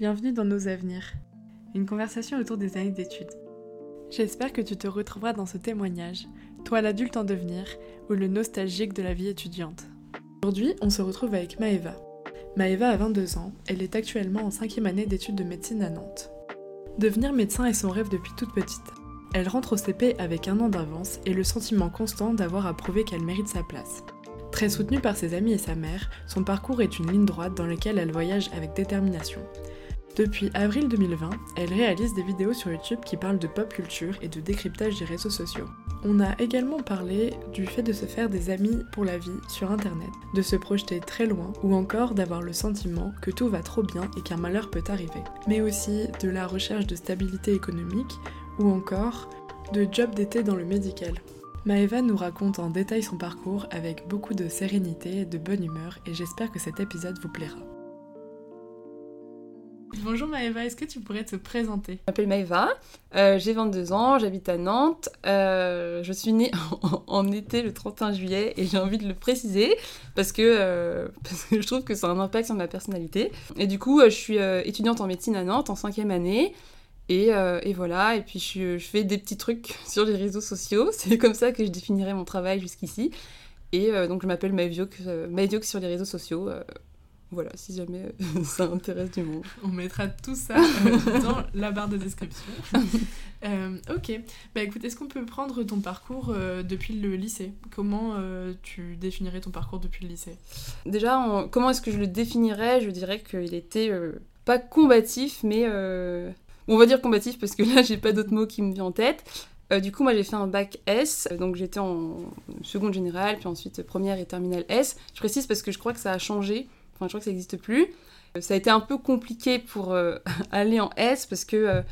Bienvenue dans Nos Avenirs, une conversation autour des années d'études. J'espère que tu te retrouveras dans ce témoignage, toi l'adulte en devenir ou le nostalgique de la vie étudiante. Aujourd'hui, on se retrouve avec Maëva. Maëva a 22 ans, elle est actuellement en cinquième année d'études de médecine à Nantes. Devenir médecin est son rêve depuis toute petite. Elle rentre au CP avec un an d'avance et le sentiment constant d'avoir à prouver qu'elle mérite sa place. Très soutenue par ses amis et sa mère, son parcours est une ligne droite dans laquelle elle voyage avec détermination. Depuis avril 2020, elle réalise des vidéos sur YouTube qui parlent de pop culture et de décryptage des réseaux sociaux. On a également parlé du fait de se faire des amis pour la vie sur internet, de se projeter très loin ou encore d'avoir le sentiment que tout va trop bien et qu'un malheur peut arriver. Mais aussi de la recherche de stabilité économique ou encore de job d'été dans le médical. Maëva nous raconte en détail son parcours avec beaucoup de sérénité et de bonne humeur et j'espère que cet épisode vous plaira. Bonjour Maëva, est-ce que tu pourrais te présenter? Je m'appelle Maëva, euh, j'ai 22 ans, j'habite à Nantes, euh, je suis née en, été le 31 juillet et j'ai envie de le préciser parce que, euh, parce que je trouve que ça a un impact sur ma personnalité. Et du coup, je suis étudiante en médecine à Nantes en cinquième année. Et, et, voilà, et puis je, je, fais des petits trucs sur les réseaux sociaux, c'est comme ça que je définirais mon travail jusqu'ici. Et donc je m'appelle Maëvioque sur les réseaux sociaux. Voilà, si jamais ça intéresse du monde. On mettra tout ça euh, dans la barre de description. Euh, ok, bah écoute, est-ce qu'on peut prendre ton parcours euh, depuis le lycée? Comment tu définirais ton parcours depuis le lycée? Déjà, comment est-ce que je le définirais? Je dirais qu'il était pas combatif, mais on va dire combatif parce que là, j'ai pas d'autres mots qui me viennent en tête. du coup, moi, j'ai fait un bac S, donc j'étais en seconde générale, puis ensuite première et terminale S. Je précise parce que je crois que ça a changé je crois que ça n'existe plus. Euh, ça a été un peu compliqué pour euh, aller en S parce que euh,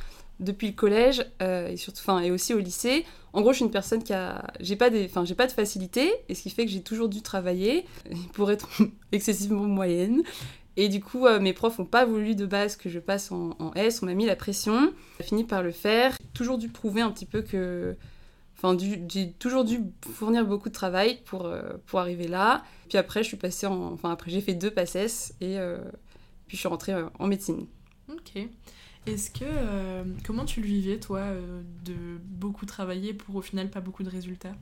depuis le collège et surtout, enfin, et aussi au lycée, en gros, je suis une personne qui a, j'ai pas des, enfin, j'ai pas de facilité, et ce qui fait que j'ai toujours dû travailler pour être excessivement moyenne. Et du coup, mes profs n'ont pas voulu de base que je passe en, en S, on m'a mis la pression. J'ai fini par le faire. J'ai toujours dû prouver un petit peu que Enfin, j'ai toujours dû fournir beaucoup de travail pour, euh, pour arriver là. Puis après, je suis passée en... Enfin, après, j'ai fait deux passes et euh, puis je suis rentrée euh, en médecine. Ok. Est-ce que... comment tu le vivais, toi, de beaucoup travailler pour au final pas beaucoup de résultats?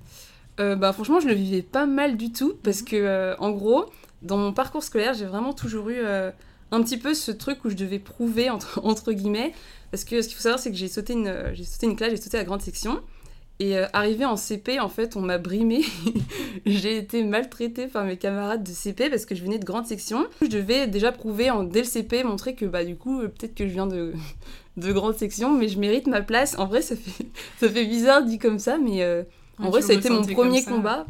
Bah, Franchement, je le vivais pas mal du tout parce mhm. que, en gros, dans mon parcours scolaire, j'ai vraiment toujours eu un petit peu ce truc où je devais prouver, entre, entre guillemets. Parce que ce qu'il faut savoir, c'est que j'ai sauté, une, sauté une classe, j'ai sauté la grande section. Et euh, arrivé en CP, en fait, on m'a brimé. j'ai été maltraitée par mes camarades de CP parce que je venais de grande section. Je devais déjà prouver en, dès le CP, montrer que bah du coup, euh, peut-être que je viens de, de grande section, mais je mérite ma place. En vrai, ça fait, ça fait bizarre dit comme ça, mais euh, en vrai, ça a été mon premier combat.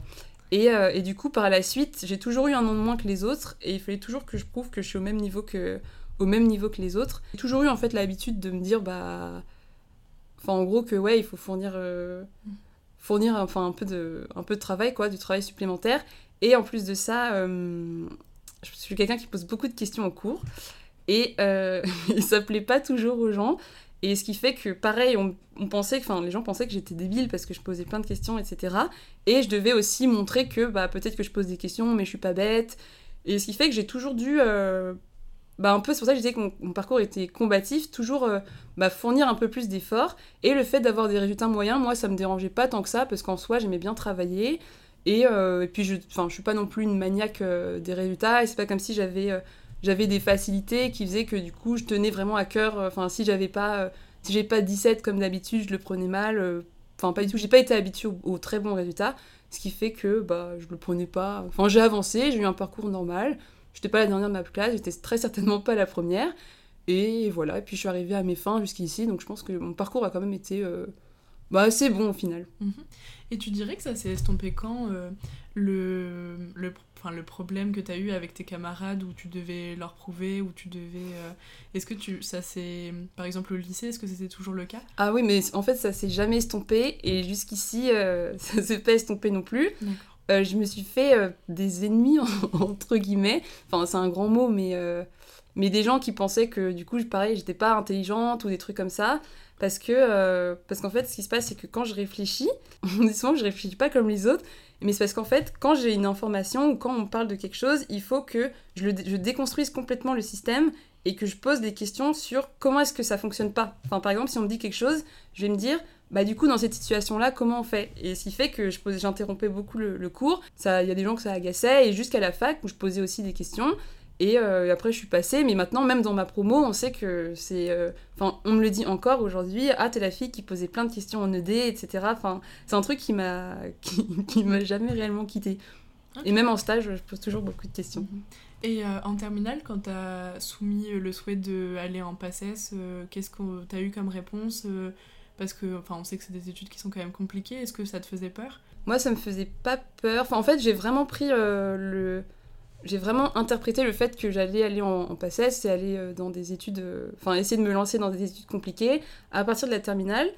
Et, et, du coup, par la suite, j'ai toujours eu un an de moins que les autres, et il fallait toujours que je prouve que je suis au même niveau que, au même niveau que les autres. J'ai toujours eu en fait l'habitude de me dire, bah Enfin, en gros, que ouais, il faut fournir, euh, fournir enfin, un, peu de, un peu de travail, quoi, du travail supplémentaire. Et en plus de ça, euh, je suis quelqu'un qui pose beaucoup de questions en cours. Et euh, il s'appelait pas toujours aux gens. Et ce qui fait que, pareil, on, pensait, enfin, les gens pensaient que j'étais débile parce que je posais plein de questions, etc. Et je devais aussi montrer que, bah, peut-être que je pose des questions, mais je suis pas bête. Et ce qui fait que j'ai toujours dû euh, bah un peu c'est pour ça que je disais que mon, parcours était combatif, toujours euh, bah, fournir un peu plus d'efforts. Et le fait d'avoir des résultats moyens, moi ça me dérangeait pas tant que ça, parce qu'en soi j'aimais bien travailler. Et, euh, et puis je, je suis pas non plus une maniaque euh, des résultats, et c'est pas comme si j'avais j'avais des facilités qui faisaient que du coup je tenais vraiment à cœur. Enfin si j'avais pas si j'ai pas 17 comme d'habitude, je le prenais mal. Enfin pas du tout, j'ai pas été habituée aux, très bons résultats, ce qui fait que bah je le prenais pas. Enfin j'ai avancé, j'ai eu un parcours normal. J'étais pas la dernière de ma classe, j'étais très certainement pas la première. Et voilà, et puis je suis arrivée à mes fins jusqu'ici, donc je pense que mon parcours a quand même été euh, bah, assez bon au final. Mhm. Et tu dirais que ça s'est estompé quand euh, le, le, enfin, le problème que tu as eu avec tes camarades où tu devais leur prouver, où tu devais... Euh, est-ce que tu, ça c'est Par exemple au lycée, est-ce que c'était toujours le cas? Ah oui, mais en fait ça s'est jamais estompé, et jusqu'ici ça s'est pas estompé non plus. Je me suis fait des ennemis, entre guillemets. Enfin, c'est un grand mot, mais, mais des gens qui pensaient que du coup, pareil, j'étais pas intelligente ou des trucs comme ça. Parce que parce qu'en fait, ce qui se passe, c'est que quand je réfléchis, on dit souvent que je réfléchis pas comme les autres, mais c'est parce qu'en fait, quand j'ai une information ou quand on parle de quelque chose, il faut que je, je déconstruise complètement le système et que je pose des questions sur comment est-ce que ça fonctionne pas. Enfin, par exemple, si on me dit quelque chose, je vais me dire, bah du coup, dans cette situation-là, comment on fait? Et ce qui fait que j'interrompais beaucoup le, cours. Il y a des gens que ça agaçait, et jusqu'à la fac, où je posais aussi des questions. Et euh, après, je suis passée, mais maintenant, même dans ma promo, on sait que c'est. Euh, enfin, on me le dit encore aujourd'hui ah, t'es la fille qui posait plein de questions en ED, etc. Enfin, c'est un truc qui m'a qui, m'a jamais réellement quitté. Et même en stage, je pose toujours beaucoup de questions. Mhm. Et euh, en terminale, quand t'as soumis le souhait d'aller en PACES, qu'est-ce que t'as eu comme réponse Parce que, enfin, on sait que c'est des études qui sont quand même compliquées. Est-ce que ça te faisait peur? Moi, ça me faisait pas peur. Enfin, en fait, j'ai vraiment pris le j'ai vraiment interprété le fait que j'allais aller en, en PACES et aller euh, dans des études, euh, enfin essayer de me lancer dans des études compliquées à partir de la terminale.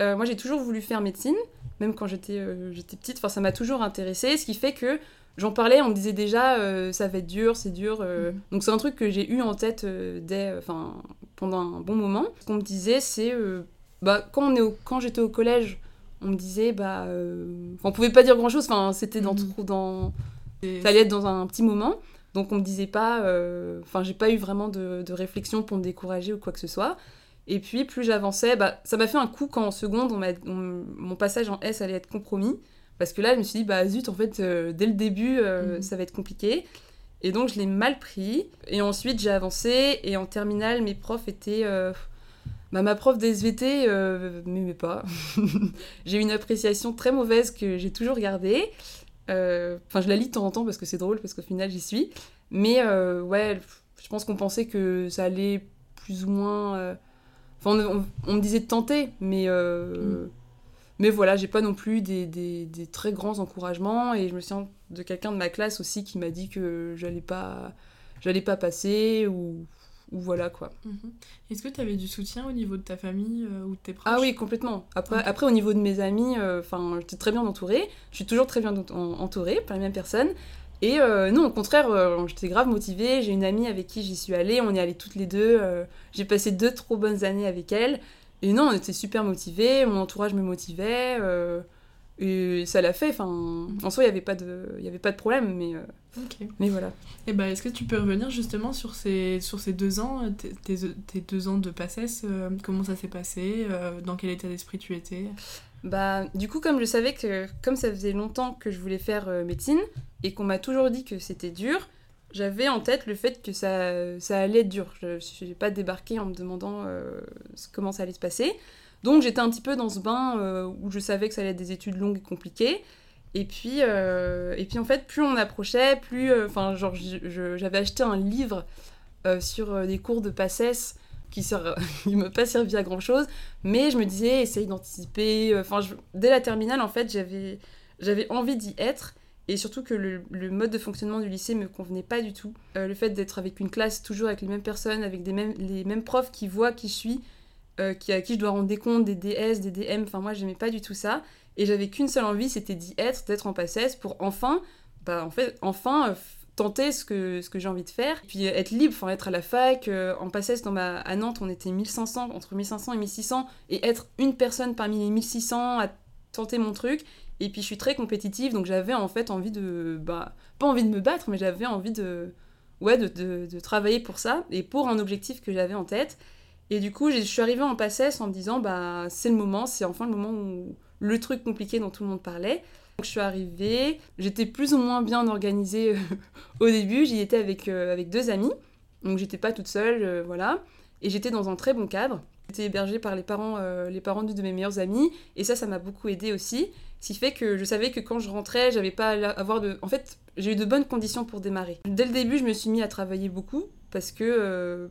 Euh, moi j'ai toujours voulu faire médecine, même quand j'étais j'étais petite, enfin ça m'a toujours intéressée, ce qui fait que j'en parlais, on me disait déjà ça va être dur, c'est dur. Mhm. Donc c'est un truc que j'ai eu en tête dès, enfin pendant un bon moment. Ce qu'on me disait c'est, bah quand, on est quand j'étais au collège, on me disait bah, on pouvait pas dire grand chose, enfin c'était dans, mhm. dans ça allait être dans un petit moment. Donc on me disait pas, euh, enfin j'ai pas eu vraiment de, réflexion pour me décourager ou quoi que ce soit. Et puis plus j'avançais, bah, ça m'a fait un coup quand en seconde mon passage en S allait être compromis. Parce que là je me suis dit, bah zut, en fait euh, dès le début euh, mhm. ça va être compliqué. Et donc je l'ai mal pris. Et ensuite j'ai avancé et en terminale mes profs étaient... Bah, ma prof d'SVT m'aimait pas. j'ai une appréciation très mauvaise que j'ai toujours gardée. Euh, enfin, je la lis de temps en temps parce que c'est drôle, parce qu'au final, j'y suis. Mais euh, ouais, je pense qu'on pensait que ça allait plus ou moins. Euh, enfin, on, me disait de tenter, mais. Mm. Mais voilà, j'ai pas non plus des, des, des, très grands encouragements. Et je me souviens de quelqu'un de ma classe aussi qui m'a dit que j'allais pas, j'allais pas passer ou ou voilà quoi. Mhm. Est-ce que tu avais du soutien au niveau de ta famille euh, ou de tes proches Ah oui, complètement. Après, après au niveau de mes amis, euh, enfin, j'étais très bien entourée. Je suis toujours très bien entourée par les mêmes personnes. Et euh, non, au contraire, j'étais grave motivée. J'ai une amie avec qui j'y suis allée. On est allées toutes les deux. J'ai passé deux trop bonnes années avec elle. Et non, on était super motivés. Mon entourage me motivait. Et ça l'a fait. Enfin, en soi, il n'y avait, pas de, y avait pas de problème, mais, euh, mais voilà. Et eh ben, est-ce que tu peux revenir justement sur ces, sur ces deux ans, tes, tes deux ans de passesse euh, Comment ça s'est passé euh, Dans quel état d'esprit tu étais? Bah, du coup, comme je savais que, comme ça faisait longtemps que je voulais faire médecine et qu'on m'a toujours dit que c'était dur, j'avais en tête le fait que ça, ça allait être dur. Je n'ai pas débarqué en me demandant comment ça allait se passer. Donc j'étais un petit peu dans ce bain euh, où je savais que ça allait être des études longues et compliquées. Et puis, euh, et puis en fait, plus on approchait, plus. Euh, enfin, genre, j'avais acheté un livre sur des cours de passesse qui ne m'a pas servi à grand chose, mais je me disais, essaye d'anticiper. Enfin, dès la terminale, en fait, j'avais, envie d'y être. Et surtout que le, mode de fonctionnement du lycée me convenait pas du tout. le fait d'être avec une classe, toujours avec les mêmes personnes, avec les mêmes profs qui voient qui je suis, euh, qui, à qui je dois rendre des comptes, des DS, des DM. Enfin, moi, j'aimais pas du tout ça. Et j'avais qu'une seule envie, c'était d'y être, d'être en passesse pour enfin, bah, en fait, enfin euh, tenter ce que, ce que j'ai envie de faire. puis être libre, enfin, être à la fac. Euh, en passesse, dans ma, à Nantes, on était 1500, entre 1500 et 1600. Et être une personne parmi les 1600 à tenter mon truc. Et puis je suis très compétitive, donc j'avais en fait envie de. Bah, pas envie de me battre, mais j'avais envie de. Ouais, de, de, travailler pour ça et pour un objectif que j'avais en tête. Et du coup, je suis arrivée en passesse en me disant, bah, c'est le moment, c'est enfin le moment où le truc compliqué dont tout le monde parlait. Donc je suis arrivée, j'étais plus ou moins bien organisée euh, au début, j'y étais avec, euh, avec deux amis, donc j'étais pas toute seule, euh, voilà. Et j'étais dans un très bon cadre. J'étais hébergée par les parents, les parents d'une de mes meilleures amies, et ça, ça m'a beaucoup aidé aussi. Ce qui fait que je savais que quand je rentrais, j'avais pas à avoir de. En fait, j'ai eu de bonnes conditions pour démarrer. Dès le début, je me suis mis à travailler beaucoup parce que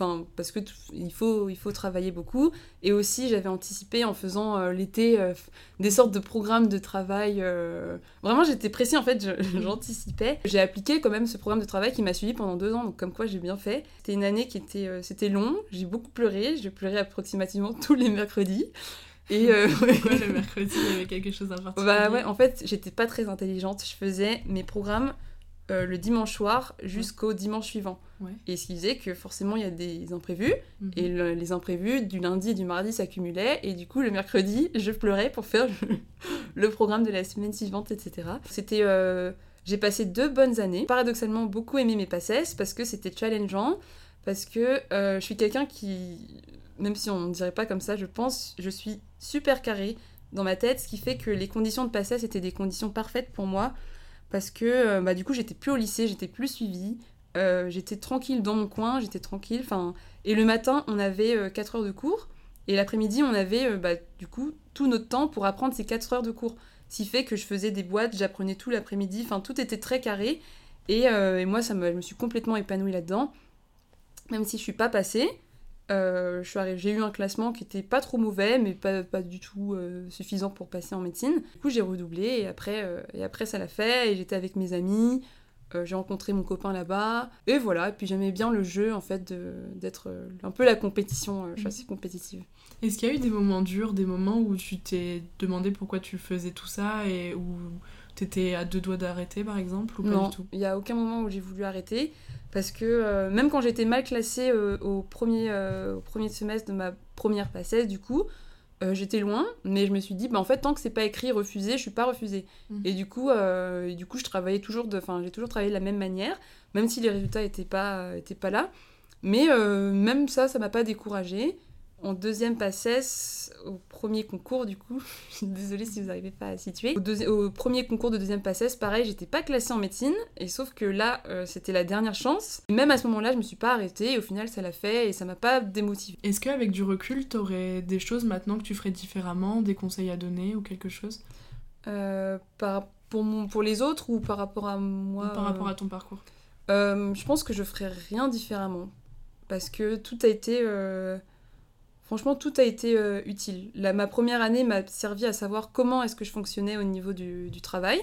Enfin, parce que il faut, il faut travailler beaucoup. Et aussi, j'avais anticipé en faisant euh, l'été euh, des sortes de programmes de travail. Euh, vraiment, j'étais pressée en fait, j'anticipais. J'ai appliqué quand même ce programme de travail qui m'a suivi pendant deux ans, donc comme quoi j'ai bien fait. C'était une année qui était, c'était long. J'ai beaucoup pleuré. Je pleurais approximativement tous les mercredis. Et Pourquoi le mercredi, il y avait quelque chose particulier Bah ouais, en fait, j'étais pas très intelligente. Je faisais mes programmes le dimanche soir jusqu'au dimanche suivant. Ouais. Et ce qui faisait que forcément, il y a des imprévus. Mhm. Et le- les imprévus du lundi et du mardi s'accumulaient. Et du coup, le mercredi, je pleurais pour faire le, le programme de la semaine suivante, etc. C'était. euh, j'ai passé deux bonnes années. Paradoxalement, beaucoup aimé mes passes parce que c'était challengeant. Parce que euh, je suis quelqu'un qui. Même si on ne dirait pas comme ça, je pense, je suis super carré dans ma tête. Ce qui fait que les conditions de passesse étaient des conditions parfaites pour moi. Parce que euh, bah, du coup, j'étais plus au lycée, j'étais plus suivie. Euh, j'étais tranquille dans mon coin, j'étais tranquille. Et le matin, on avait 4 heures de cours. Et l'après-midi, on avait euh, bah, du coup tout notre temps pour apprendre ces 4 heures de cours. Ce qui fait que je faisais des boîtes, j'apprenais tout l'après-midi. Enfin, tout était très carré. Et, euh, et moi, ça me, je me suis complètement épanouie là-dedans. Même si je suis pas passée. Euh, j'ai eu un classement qui était pas trop mauvais, mais pas, pas du tout euh, suffisant pour passer en médecine. Du coup, j'ai redoublé et après, euh, et après ça l'a fait. Et j'étais avec mes amis. Euh, j'ai rencontré mon copain là-bas. Et voilà. Et puis j'aimais bien le jeu, en fait, d'être un peu la compétition. je suis Mhm. assez compétitive. Est-ce qu'il y a eu des moments durs, des moments où tu t'es demandé pourquoi tu faisais tout ça et où t'étais à deux doigts d'arrêter par exemple ou pas non, du tout il n'y a aucun moment où j'ai voulu arrêter. Parce que euh, même quand j'étais mal classée euh, au, premier, euh, au premier semestre de ma première passesse, du coup, j'étais loin, mais je me suis dit, bah, en fait, tant que c'est pas écrit refusé, je suis pas refusée. Mhm. Et du coup, et du coup, je travaillais toujours de, enfin, j'ai toujours travaillé de la même manière, même si les résultats étaient pas, étaient pas là. Mais même ça, ça m'a pas découragée. En deuxième passesse, au premier concours, du coup, je suis désolée si vous n'arrivez pas à situer. Au, premier concours de deuxième passesse, pareil, j'étais pas classée en médecine, et sauf que là, euh, c'était la dernière chance. Et même à ce moment-là, je me suis pas arrêtée, et au final, ça l'a fait, et ça m'a pas démotivée. Est-ce qu'avec du recul, t'aurais des choses maintenant que tu ferais différemment, des conseils à donner ou quelque chose? Euh, par, pour, mon, pour les autres ou par rapport à moi par euh, rapport à ton parcours? Euh, je pense que je ferais rien différemment. Parce que tout a été. Franchement, tout a été euh, utile. La, ma première année m'a servi à savoir comment est-ce que je fonctionnais au niveau du, du travail.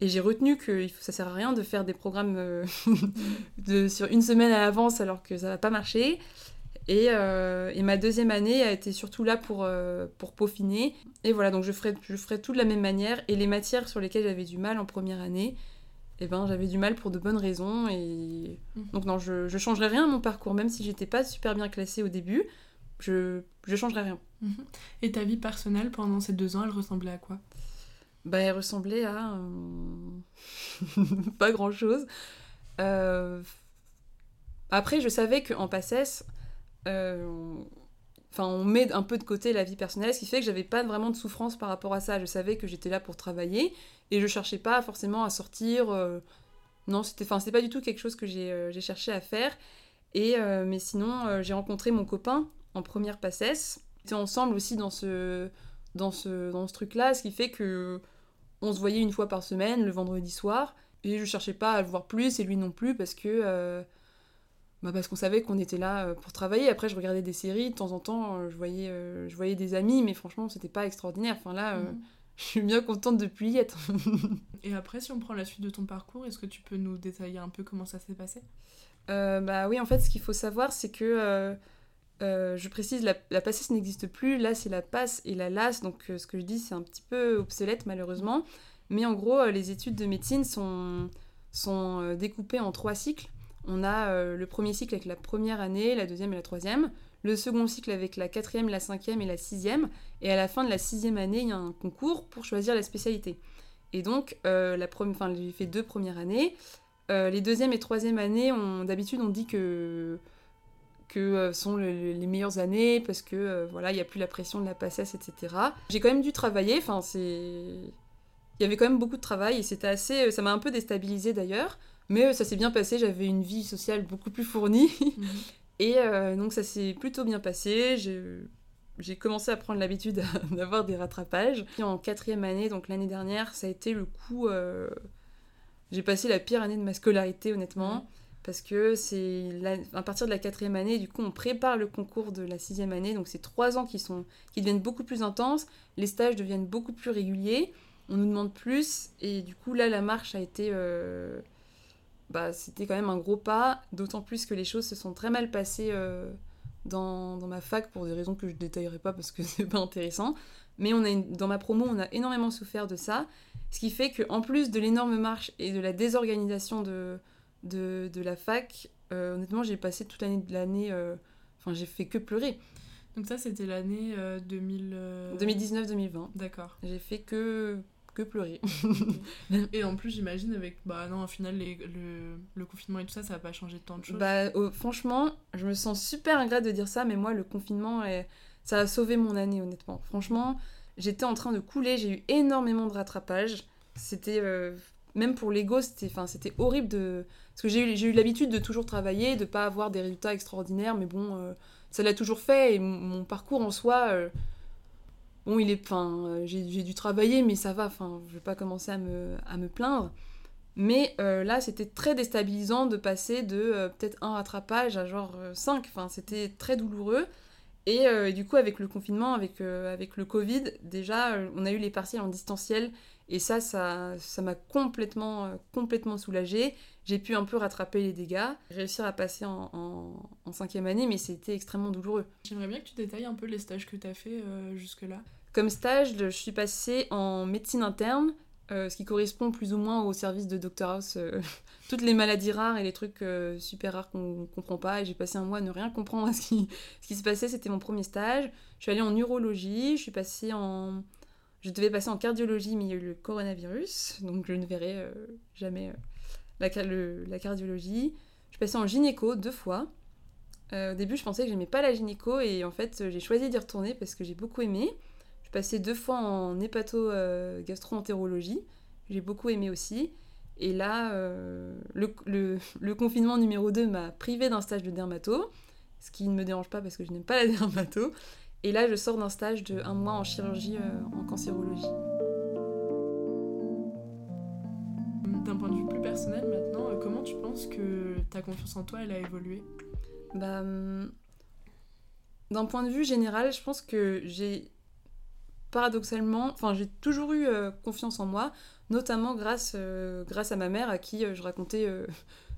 Et j'ai retenu que ça sert à rien de faire des programmes euh, de, sur une semaine à l'avance alors que ça va pas marcher. Et, euh, et ma deuxième année a été surtout là pour, euh, pour peaufiner. Et voilà, donc je ferai, je ferai tout de la même manière. Et les matières sur lesquelles j'avais du mal en première année, eh ben, j'avais du mal pour de bonnes raisons. Et Mhm. donc non, je, je changerais rien à mon parcours, même si j'étais pas super bien classée au début. Je, je changerais rien. Mhm. Et ta vie personnelle pendant ces deux ans, elle ressemblait à quoi? Bah, elle ressemblait à. euh, pas grand chose. Après, je savais qu'en passesse, euh, enfin, on met un peu de côté la vie personnelle, ce qui fait que j'avais pas vraiment de souffrance par rapport à ça. Je savais que j'étais là pour travailler et je cherchais pas forcément à sortir. euh, Non, c'était, enfin, pas du tout quelque chose que j'ai, euh, cherché à faire. Et euh, mais sinon, euh, j'ai rencontré mon copain en première passesse. On était ensemble aussi dans ce, dans ce, dans ce truc-là, ce qui fait que on se voyait une fois par semaine, le vendredi soir. Et je cherchais pas à le voir plus et lui non plus parce que euh, bah parce qu'on savait qu'on était là euh, pour travailler. Après, je regardais des séries de temps en temps, euh, je voyais, euh, je voyais des amis, mais franchement, c'était pas extraordinaire. Enfin là, euh, Mhm. je suis bien contente de plus y être. Et après, si on prend la suite de ton parcours, est-ce que tu peux nous détailler un peu comment ça s'est passé? Bah oui, en fait, ce qu'il faut savoir, c'est que, euh, je précise, la, la PACES n'existe plus. Là, c'est la PASS et la LAS. Donc, euh, ce que je dis, c'est un petit peu obsolète, malheureusement. Mais en gros, euh, les études de médecine sont, sont découpées en trois cycles. On a le premier cycle avec la première année, la deuxième et la troisième. Le second cycle avec la quatrième, la cinquième et la sixième. Et à la fin de la sixième année, il y a un concours pour choisir la spécialité. Et donc, la j'ai fait deux premières années. Les deuxième et troisième années, d'habitude, on dit que que euh, sont le- le- les meilleures années parce que euh, voilà, il y a plus la pression de la passesse, etc. J'ai quand même dû travailler. Enfin, c'est il y avait quand même beaucoup de travail et c'était assez. euh, Ça m'a un peu déstabilisée d'ailleurs, mais ça s'est bien passé. J'avais une vie sociale beaucoup plus fournie et euh, donc ça s'est plutôt bien passé. J'ai j'ai commencé à prendre l'habitude d'avoir des rattrapages. Puis en quatrième année, donc l'année dernière, ça a été le coup. euh, J'ai passé la pire année de ma scolarité, honnêtement. Parce que c'est à partir de la quatrième année, du coup, on prépare le concours de la sixième année. Donc, c'est trois ans qui, sont, qui deviennent beaucoup plus intenses. Les stages deviennent beaucoup plus réguliers. On nous demande plus. Et du coup, là, la marche a été. euh, Bah, c'était quand même un gros pas. D'autant plus que les choses se sont très mal passées euh, dans, dans, ma fac pour des raisons que je détaillerai pas parce que c'est pas intéressant. Mais on a dans ma promo, on a énormément souffert de ça. Ce qui fait qu'en plus de l'énorme marche et de la désorganisation de, de, de la fac, euh, honnêtement, j'ai passé toute l'année de l'année. Euh, enfin, j'ai fait que pleurer. Donc, ça, c'était l'année 2000... 2019-2020. D'accord. J'ai fait que que pleurer. et en plus, j'imagine, avec. Bah non, au final, les, le, le, confinement et tout ça, ça va pas changer tant de choses. Bah, franchement, je me sens super ingrate de dire ça, mais moi, le confinement, ça a sauvé mon année, honnêtement. Franchement, j'étais en train de couler, j'ai eu énormément de rattrapage. C'était. Euh, même pour l'ego, c'était horrible de. Parce que j'ai eu, eu l'habitude de toujours travailler, de pas avoir des résultats extraordinaires, mais bon, euh, ça l'a toujours fait, et mon, parcours en soi. Euh, bon, il est. Enfin, j'ai dû travailler, mais ça va, enfin, je vais pas commencer à me, à me plaindre. Mais là, c'était très déstabilisant de passer de peut-être un rattrapage à genre 5. Enfin, c'était très douloureux. Euh, et, du coup, avec le confinement, avec, euh, avec le Covid, déjà, euh, on a eu les partiels en distanciel. Et ça, ça m'a complètement, complètement soulagée. J'ai pu un peu rattraper les dégâts, réussir à passer en, en, cinquième année, mais c'était extrêmement douloureux. J'aimerais bien que tu détailles un peu les stages que tu as fait jusque-là. Comme stage, je suis passée en médecine interne, euh, ce qui correspond plus ou moins au service de Dr House, euh, toutes les maladies rares et les trucs euh, super rares qu'on comprend pas. Et j'ai passé un mois à ne rien comprendre à ce qui, ce qui se passait. C'était mon premier stage. Je suis allée en neurologie, je suis passée en. Je devais passer en cardiologie, mais il y a eu le coronavirus, donc je ne verrai jamais la, la, cardiologie. Je passée en gynéco deux fois. au début, je pensais que j'aimais pas la gynéco, et en fait, j'ai choisi d'y retourner parce que j'ai beaucoup aimé passé deux fois en hépato-gastro-entérologie. Euh, J'ai beaucoup aimé aussi. Et là, euh, le, confinement numéro 2 m'a privé d'un stage de dermato, ce qui ne me dérange pas parce que je n'aime pas la dermato. Et là, je sors d'un stage de un mois en chirurgie euh, en cancérologie. D'un point de vue plus personnel maintenant, comment tu penses que ta confiance en toi, elle a évolué? Bah, hum, D'un point de vue général, je pense que j'ai paradoxalement, enfin j'ai toujours eu euh, confiance en moi, notamment grâce, euh, grâce à ma mère à qui euh, je racontais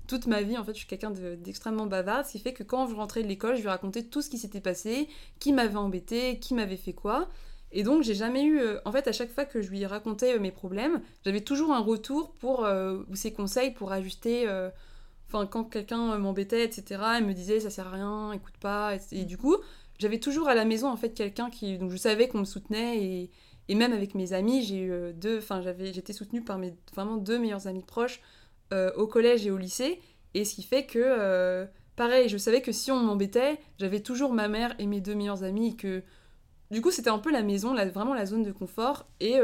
toute ma vie. En fait, je suis quelqu'un d'extrêmement bavarde, ce qui fait que quand je rentrais de l'école, je lui racontais tout ce qui s'était passé, qui m'avait embêté, qui m'avait fait quoi. Et donc j'ai jamais eu, en fait, à chaque fois que je lui racontais mes problèmes, j'avais toujours un retour pour ou ses conseils pour ajuster. Enfin, quand quelqu'un m'embêtait, etc., elle me disait ça sert à rien, écoute pas. et du coup, j'avais toujours à la maison en fait quelqu'un qui donc je savais qu'on me soutenait et, et même avec mes amis j'ai eu euh, deux enfin j'étais soutenue par mes vraiment deux meilleurs amis proches euh, au collège et au lycée et ce qui fait que euh, pareil je savais que si on m'embêtait j'avais toujours ma mère et mes deux meilleurs amis que du coup c'était un peu la maison la, vraiment la zone de confort et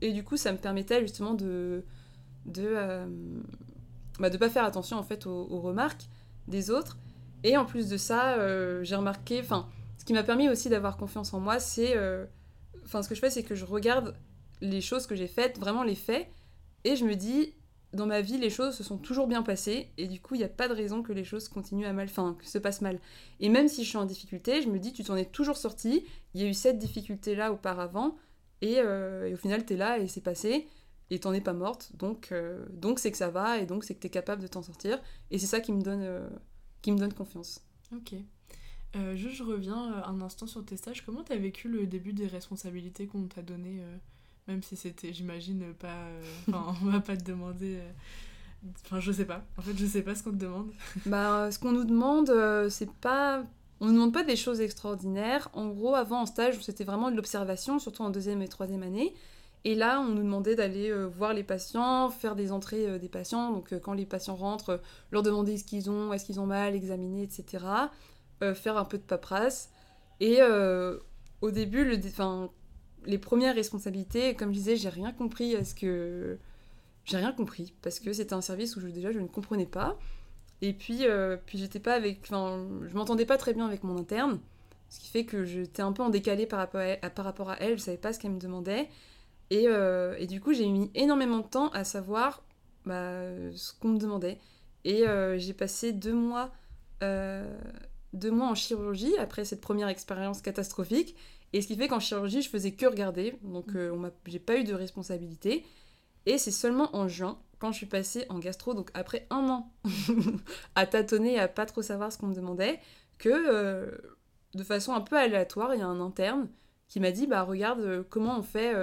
et du coup ça me permettait justement de de bah, de pas faire attention en fait aux remarques des autres. Et en plus de ça, euh, j'ai remarqué, enfin, ce qui m'a permis aussi d'avoir confiance en moi, c'est, euh, enfin, ce que je fais, c'est que je regarde les choses que j'ai faites, vraiment les faits, et je me dis, dans ma vie, les choses se sont toujours bien passées, et du coup, il n'y a pas de raison que les choses continuent à mal, enfin, que se passent mal. Et même si je suis en difficulté, je me dis, tu t'en es toujours sorti, il y a eu cette difficulté-là auparavant, et, euh, au final, tu es là, et c'est passé, et t'en es pas morte, donc donc c'est que ça va, et donc c'est que tu es capable de t'en sortir, et c'est ça qui me donne qui me donne confiance. Ok. Euh, je reviens euh, un instant sur tes stages. Comment t'as vécu le début des responsabilités qu'on t'a données euh, Même si c'était, j'imagine, pas. Enfin, on va pas te demander. Enfin, je sais pas. En fait, je sais pas ce qu'on te demande. bah, ce qu'on nous demande, c'est pas. On ne demande pas des choses extraordinaires. En gros, avant en stage, c'était vraiment de l'observation, surtout en deuxième et troisième année. Et là, on nous demandait d'aller euh, voir les patients, faire des entrées euh, des patients. Donc, euh, quand les patients rentrent, leur demander ce qu'ils ont, est-ce qu'ils ont mal, examiner, etc. faire un peu de paperasse. Et au début, le, les premières responsabilités, comme je disais, j'ai rien compris à ce que. J'ai rien compris parce que c'était un service où déjà je ne comprenais pas. Et puis, puis j'étais pas avec. Enfin, je m'entendais pas très bien avec mon interne. Ce qui fait que j'étais un peu en décalé par rapport à, par rapport à elle, je savais pas ce qu'elle me demandait. Euh, et, du coup, j'ai mis énormément de temps à savoir bah, ce qu'on me demandait. Et euh, j'ai passé deux mois, euh, deux mois en chirurgie après cette première expérience catastrophique. Et ce qui fait qu'en chirurgie, je faisais que regarder. Donc, mmh. j'ai pas eu de responsabilité. Et c'est seulement en juin, quand je suis passée en gastro, donc après un an à tâtonner, à pas trop savoir ce qu'on me demandait, que de façon un peu aléatoire, il y a un interne qui m'a dit bah regarde comment on fait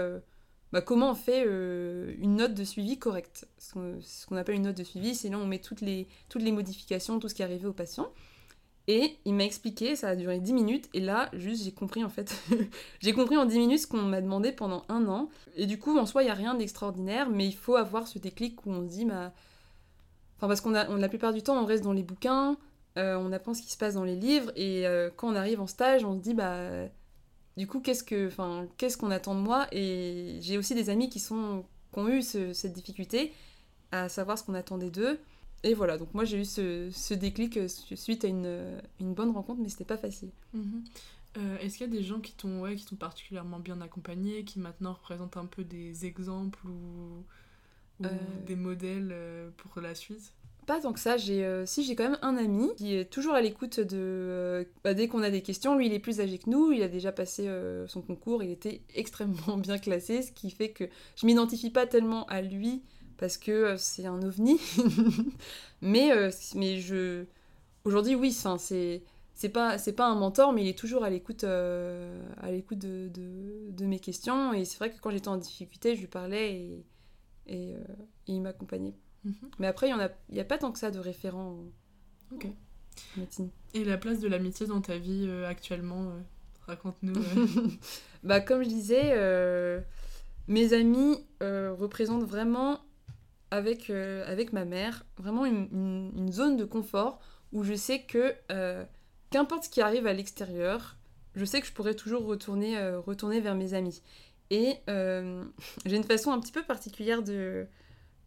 bah, comment on fait une note de suivi correcte. Ce qu'on appelle une note de suivi, c'est là où on met toutes les, toutes les modifications, tout ce qui est arrivé au patient. Et il m'a expliqué, ça a duré 10 minutes, et là, juste, j'ai compris en fait. j'ai compris en 10 minutes ce qu'on m'a demandé pendant un an. Et du coup, en soi, il n'y a rien d'extraordinaire, mais il faut avoir ce déclic où on se dit, bah. Enfin, parce qu'on a, la plupart du temps, on reste dans les bouquins, euh, on apprend ce qui se passe dans les livres, et euh, quand on arrive en stage, on se dit, bah. Du coup, qu'est-ce que, enfin, qu'est-ce qu'on attend de moi? Et j'ai aussi des amis qui sont, qui ont eu cette difficulté à savoir ce qu'on attendait d'eux. Et voilà, donc moi j'ai eu ce, déclic euh, suite à une, euh, une bonne rencontre, mais c'était pas facile. Mhm. Euh, est-ce qu'il y a des gens qui t'ont ouais, qui particulièrement bien accompagné, qui maintenant représentent un peu des exemples ou, des modèles pour la suite? pas tant que ça, j'ai si j'ai quand même un ami qui est toujours à l'écoute de bah, dès qu'on a des questions, lui il est plus âgé que nous, il a déjà passé son concours, il était extrêmement bien classé, ce qui fait que je m'identifie pas tellement à lui parce que euh, c'est un ovni. mais, euh, mais je. Aujourd'hui, oui, c'est. C'est pas, c'est pas un mentor, mais il est toujours à l'écoute euh, à l'écoute de, de, mes questions. Et c'est vrai que quand j'étais en difficulté, je lui parlais et, et, il m'accompagnait. Mhm. Mais après, il n'y a, y a pas tant que ça de référents Ok. médecine. Et la place de l'amitié dans ta vie actuellement Raconte-nous. bah, comme je disais, mes amis représentent vraiment avec, euh, avec ma mère, vraiment une, zone de confort où je sais que euh, qu'importe ce qui arrive à l'extérieur, je sais que je pourrais toujours retourner, euh, retourner vers mes amis. Et j'ai une façon un petit peu particulière de...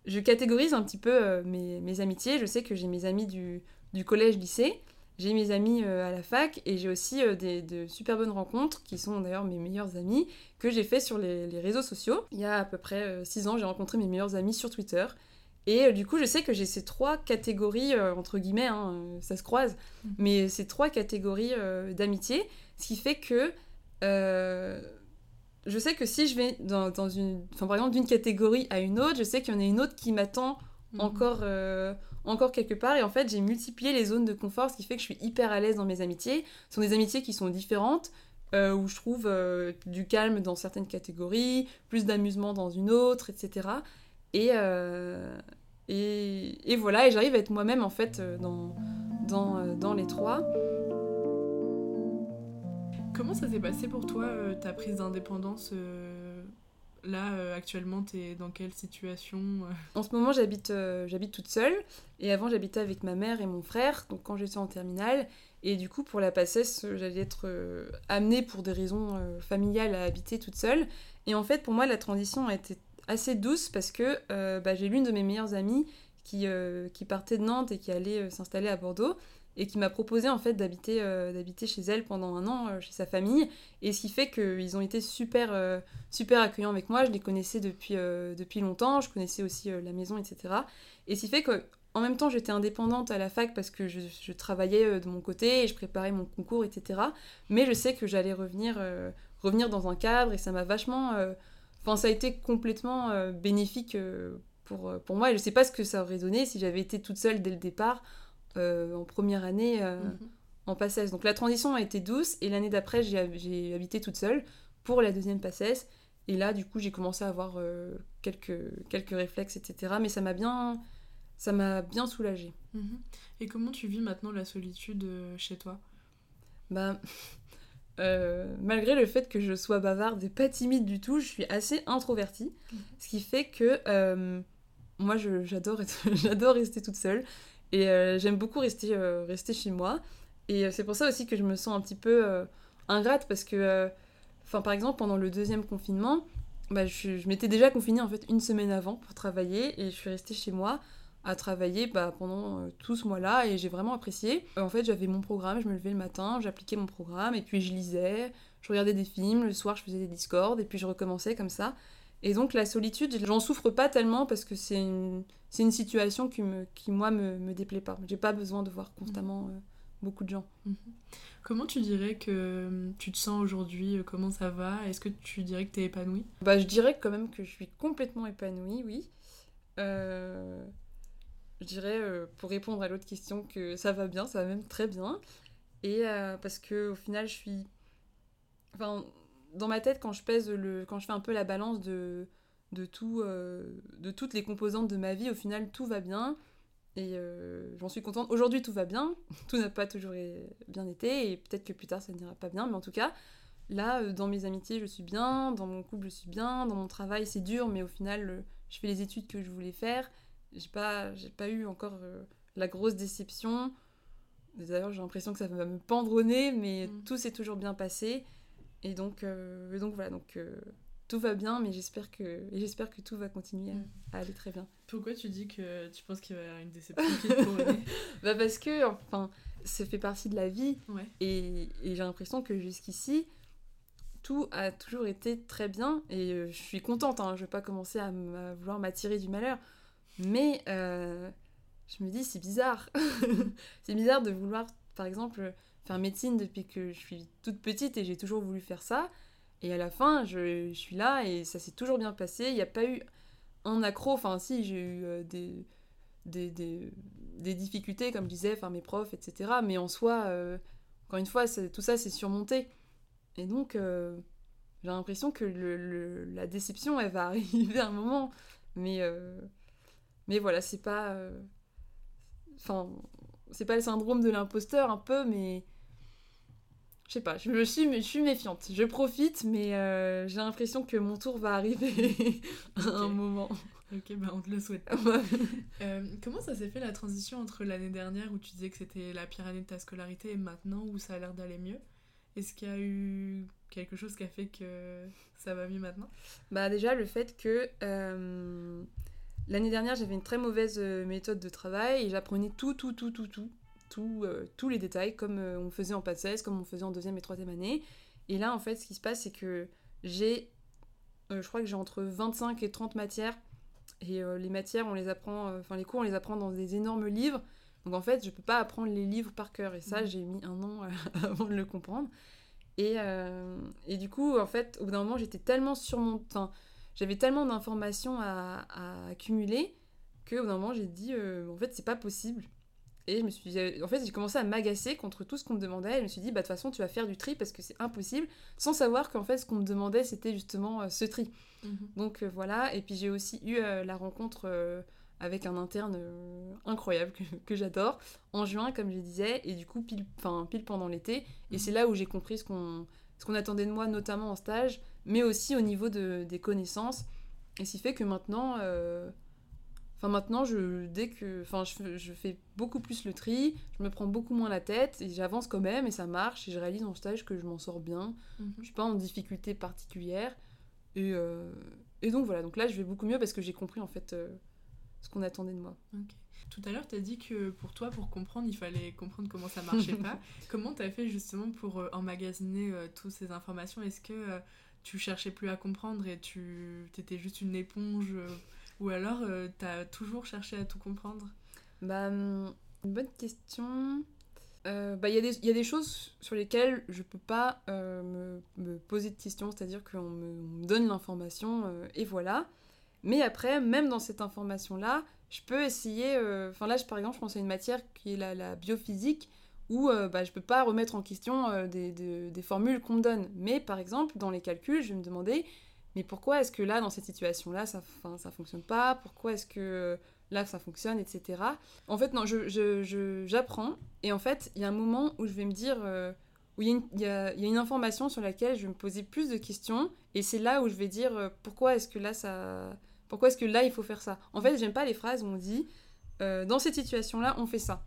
Je catégorise un petit peu mes, mes, amitiés. Je sais que j'ai mes amis du, du collège-lycée, j'ai mes amis à la fac et j'ai aussi des, de super bonnes rencontres qui sont d'ailleurs mes meilleurs amis que j'ai fait sur les, les, réseaux sociaux. Il y a à peu près 6 ans, j'ai rencontré mes meilleurs amis sur Twitter. Et du coup, je sais que j'ai ces trois catégories, entre guillemets, hein, ça se croise, mm. mais ces trois catégories d'amitié, ce qui fait que je sais que si je vais dans, dans une. Enfin, par exemple, d'une catégorie à une autre, je sais qu'il y en a une autre qui m'attend mm. encore, encore quelque part. Et en fait, j'ai multiplié les zones de confort, ce qui fait que je suis hyper à l'aise dans mes amitiés. Ce sont des amitiés qui sont différentes, euh, où je trouve euh, du calme dans certaines catégories, plus d'amusement dans une autre, etc. Et, euh, et, et, voilà, et j'arrive à être moi-même en fait dans, dans, dans, les trois. Comment ça s'est passé pour toi, ta prise d'indépendance Là, actuellement, tu es dans quelle situation En ce moment, j'habite j'habite toute seule. Et avant, j'habitais avec ma mère et mon frère, donc quand j'étais en terminale. Et du coup, pour la passesse, j'allais être euh, amenée pour des raisons euh, familiales à habiter toute seule. Et en fait, pour moi, la transition a été assez douce parce que euh, bah, j'ai l'une de mes meilleures amies qui, qui partait de Nantes et qui allait s'installer à Bordeaux et qui m'a proposé en fait d'habiter d'habiter chez elle pendant un an chez sa famille et ce qui fait qu'ils ont été super super accueillants avec moi je les connaissais depuis depuis longtemps je connaissais aussi la maison etc et ce qui fait que en même temps, j'étais indépendante à la fac parce que je, travaillais euh, de mon côté et je préparais mon concours, etc. Mais je sais que j'allais revenir, euh, revenir dans un cadre et ça m'a vachement. Euh, enfin, ça a été complètement bénéfique pour, pour moi. Et je sais pas ce que ça aurait donné si j'avais été toute seule dès le départ, en première année, mhm. en passesse. Donc la transition a été douce et l'année d'après, j'ai habité toute seule pour la deuxième passesse. Et là, du coup, j'ai commencé à avoir quelques, quelques réflexes, etc. Mais ça m'a bien ça m'a bien soulagée. Mhm. Et comment tu vis maintenant la solitude euh, chez toi? Bah, euh, malgré le fait que je sois bavarde et pas timide du tout, je suis assez introvertie. Mhm. Ce qui fait que euh, moi, j'adore rester toute seule. Et j'aime beaucoup rester, rester chez moi. Et c'est pour ça aussi que je me sens un petit peu ingrate parce que, enfin, par exemple, pendant le deuxième confinement, bah, je, m'étais déjà confinée en fait une semaine avant pour travailler et je suis restée chez moi à travailler bah, pendant euh, tout ce mois-là et j'ai vraiment apprécié. En fait, j'avais mon programme, je me levais le matin, j'appliquais mon programme et puis je lisais, je regardais des films, le soir je faisais des discords et puis je recommençais comme ça. Et donc la solitude, j'en souffre pas tellement parce que c'est une, c'est une situation qui, me, qui moi, me, me déplaît pas. J'ai pas besoin de voir constamment euh, beaucoup de gens. Mhm. Comment tu dirais que euh, tu te sens aujourd'hui Comment ça va? Est-ce que tu dirais que tu es épanouie? Bah je dirais quand même que je suis complètement épanouie, oui. Euh je dirais, euh, pour répondre à l'autre question, que ça va bien, ça va même très bien. Et parce que au final, je suis. Enfin, dans ma tête, quand je pèse le. Quand je fais un peu la balance de, de, tout, de toutes les composantes de ma vie, au final, tout va bien. Et j'en suis contente. Aujourd'hui, tout va bien. Tout n'a pas toujours bien été. Et peut-être que plus tard, ça n'ira pas bien. Mais en tout cas, Là, euh, dans mes amitiés, je suis bien, dans mon couple, je suis bien, dans mon travail, c'est dur, mais au final, euh, je fais les études que je voulais faire. J'ai pas, j'ai pas eu encore euh, la grosse déception. D'ailleurs, j'ai l'impression que ça va me pendre au nez, mais mm. tout s'est toujours bien passé. Et donc, donc voilà, donc tout va bien, mais j'espère que, j'espère que tout va continuer mm. à, aller très bien. Pourquoi tu dis que tu penses qu'il va y avoir une déception qui te bah Parce que, enfin, ça fait partie de la vie. Et, et j'ai l'impression que jusqu'ici, tout a toujours été très bien et euh, je suis contente, hein, je vais pas commencer à, vouloir m'attirer du malheur, mais euh, je me dis c'est bizarre. c'est bizarre de vouloir, par exemple, faire médecine depuis que je suis toute petite et j'ai toujours voulu faire ça. Et à la fin, je, suis là et ça s'est toujours bien passé. Il n'y a pas eu un accro, enfin si, j'ai eu euh, des, des, des, difficultés, comme je disais, mes profs, etc. Mais en soi, encore une fois, tout ça c'est surmonté. Et donc, euh, j'ai l'impression que la déception, elle va arriver à un moment. Mais, euh, mais voilà, c'est pas. Euh, enfin, c'est pas le syndrome de l'imposteur, un peu, mais. Je sais pas, je, suis, je suis méfiante. Je profite, mais j'ai l'impression que mon tour va arriver à un moment. Ok, bah on te le souhaite. comment ça s'est fait la transition entre l'année dernière où tu disais que c'était la pire année de ta scolarité et maintenant où ça a l'air d'aller mieux? Est-ce qu'il y a eu quelque chose qui a fait que ça va mieux maintenant? Bah déjà le fait que euh, l'année dernière j'avais une très mauvaise euh, méthode de travail et j'apprenais tout, tout, tout, tout, tout, tout euh, tous les détails comme on faisait en PACES, comme on faisait en deuxième et troisième année. Et là en fait ce qui se passe c'est que j'ai, je crois que j'ai entre 25 et 30 matières et les matières on les apprend, enfin les cours on les apprend dans des énormes livres. Donc en fait, je peux pas apprendre les livres par cœur. Et ça, mhm. j'ai mis un an avant de le comprendre. Et, euh, et, du coup, en fait, au bout d'un moment, j'étais tellement sur mon... J'avais tellement d'informations à, à, accumuler qu'au bout d'un moment, j'ai dit, euh, en fait, c'est pas possible. Et je me suis en fait, j'ai commencé à m'agacer contre tout ce qu'on me demandait. Et je me suis dit, bah, de toute façon, tu vas faire du tri parce que c'est impossible, sans savoir qu'en fait, ce qu'on me demandait, c'était justement euh, ce tri. Mhm. Donc voilà. Et puis, j'ai aussi eu la rencontre avec un interne euh, incroyable que, j'adore, en juin, comme je disais, et du coup, pile, pile pendant l'été. Et mhm. c'est là où j'ai compris ce qu'on attendait de moi, notamment en stage, mais aussi au niveau de, des connaissances. Et ce qui fait que maintenant, euh, enfin maintenant, je, dès que, enfin, je, je, fais beaucoup plus le tri, je me prends beaucoup moins la tête, et j'avance quand même, et ça marche, et je réalise en stage que je m'en sors bien. Mhm. Je suis pas en difficulté particulière. Et, euh, et, donc voilà, donc là, je vais beaucoup mieux parce que j'ai compris en fait ce qu'on attendait de moi. Tout à l'heure, tu as dit que pour toi, pour comprendre, il fallait comprendre comment ça marchait pas. comment tu as fait justement pour euh, emmagasiner euh, toutes ces informations? Est-ce que euh, tu cherchais plus à comprendre et tu étais juste une éponge Ou alors tu as toujours cherché à tout comprendre? Bah, hum, une bonne question. bah, il y, y, a des choses sur lesquelles je peux pas me, me, poser de questions, c'est-à-dire qu'on me, donne l'information et voilà. Mais après, même dans cette information-là, je peux essayer. Euh, enfin, là, par exemple, je pense à une matière qui est la, biophysique, où euh, bah, je ne peux pas remettre en question euh, des, formules qu'on me donne. Mais par exemple, dans les calculs, je vais me demander mais pourquoi est-ce que là, dans cette situation-là, ça ne ça fonctionne pas? Pourquoi est-ce que là, ça fonctionne, etc. En fait, non, j'apprends. Je, je, et en fait, il y a un moment où je vais me dire où il y, y, a une information sur laquelle je vais me poser plus de questions. Et c'est là où je vais dire pourquoi est-ce que là, ça pourquoi est-ce que là, il faut faire ça? En fait, j'aime pas les phrases où on dit euh, dans cette situation-là, on fait ça.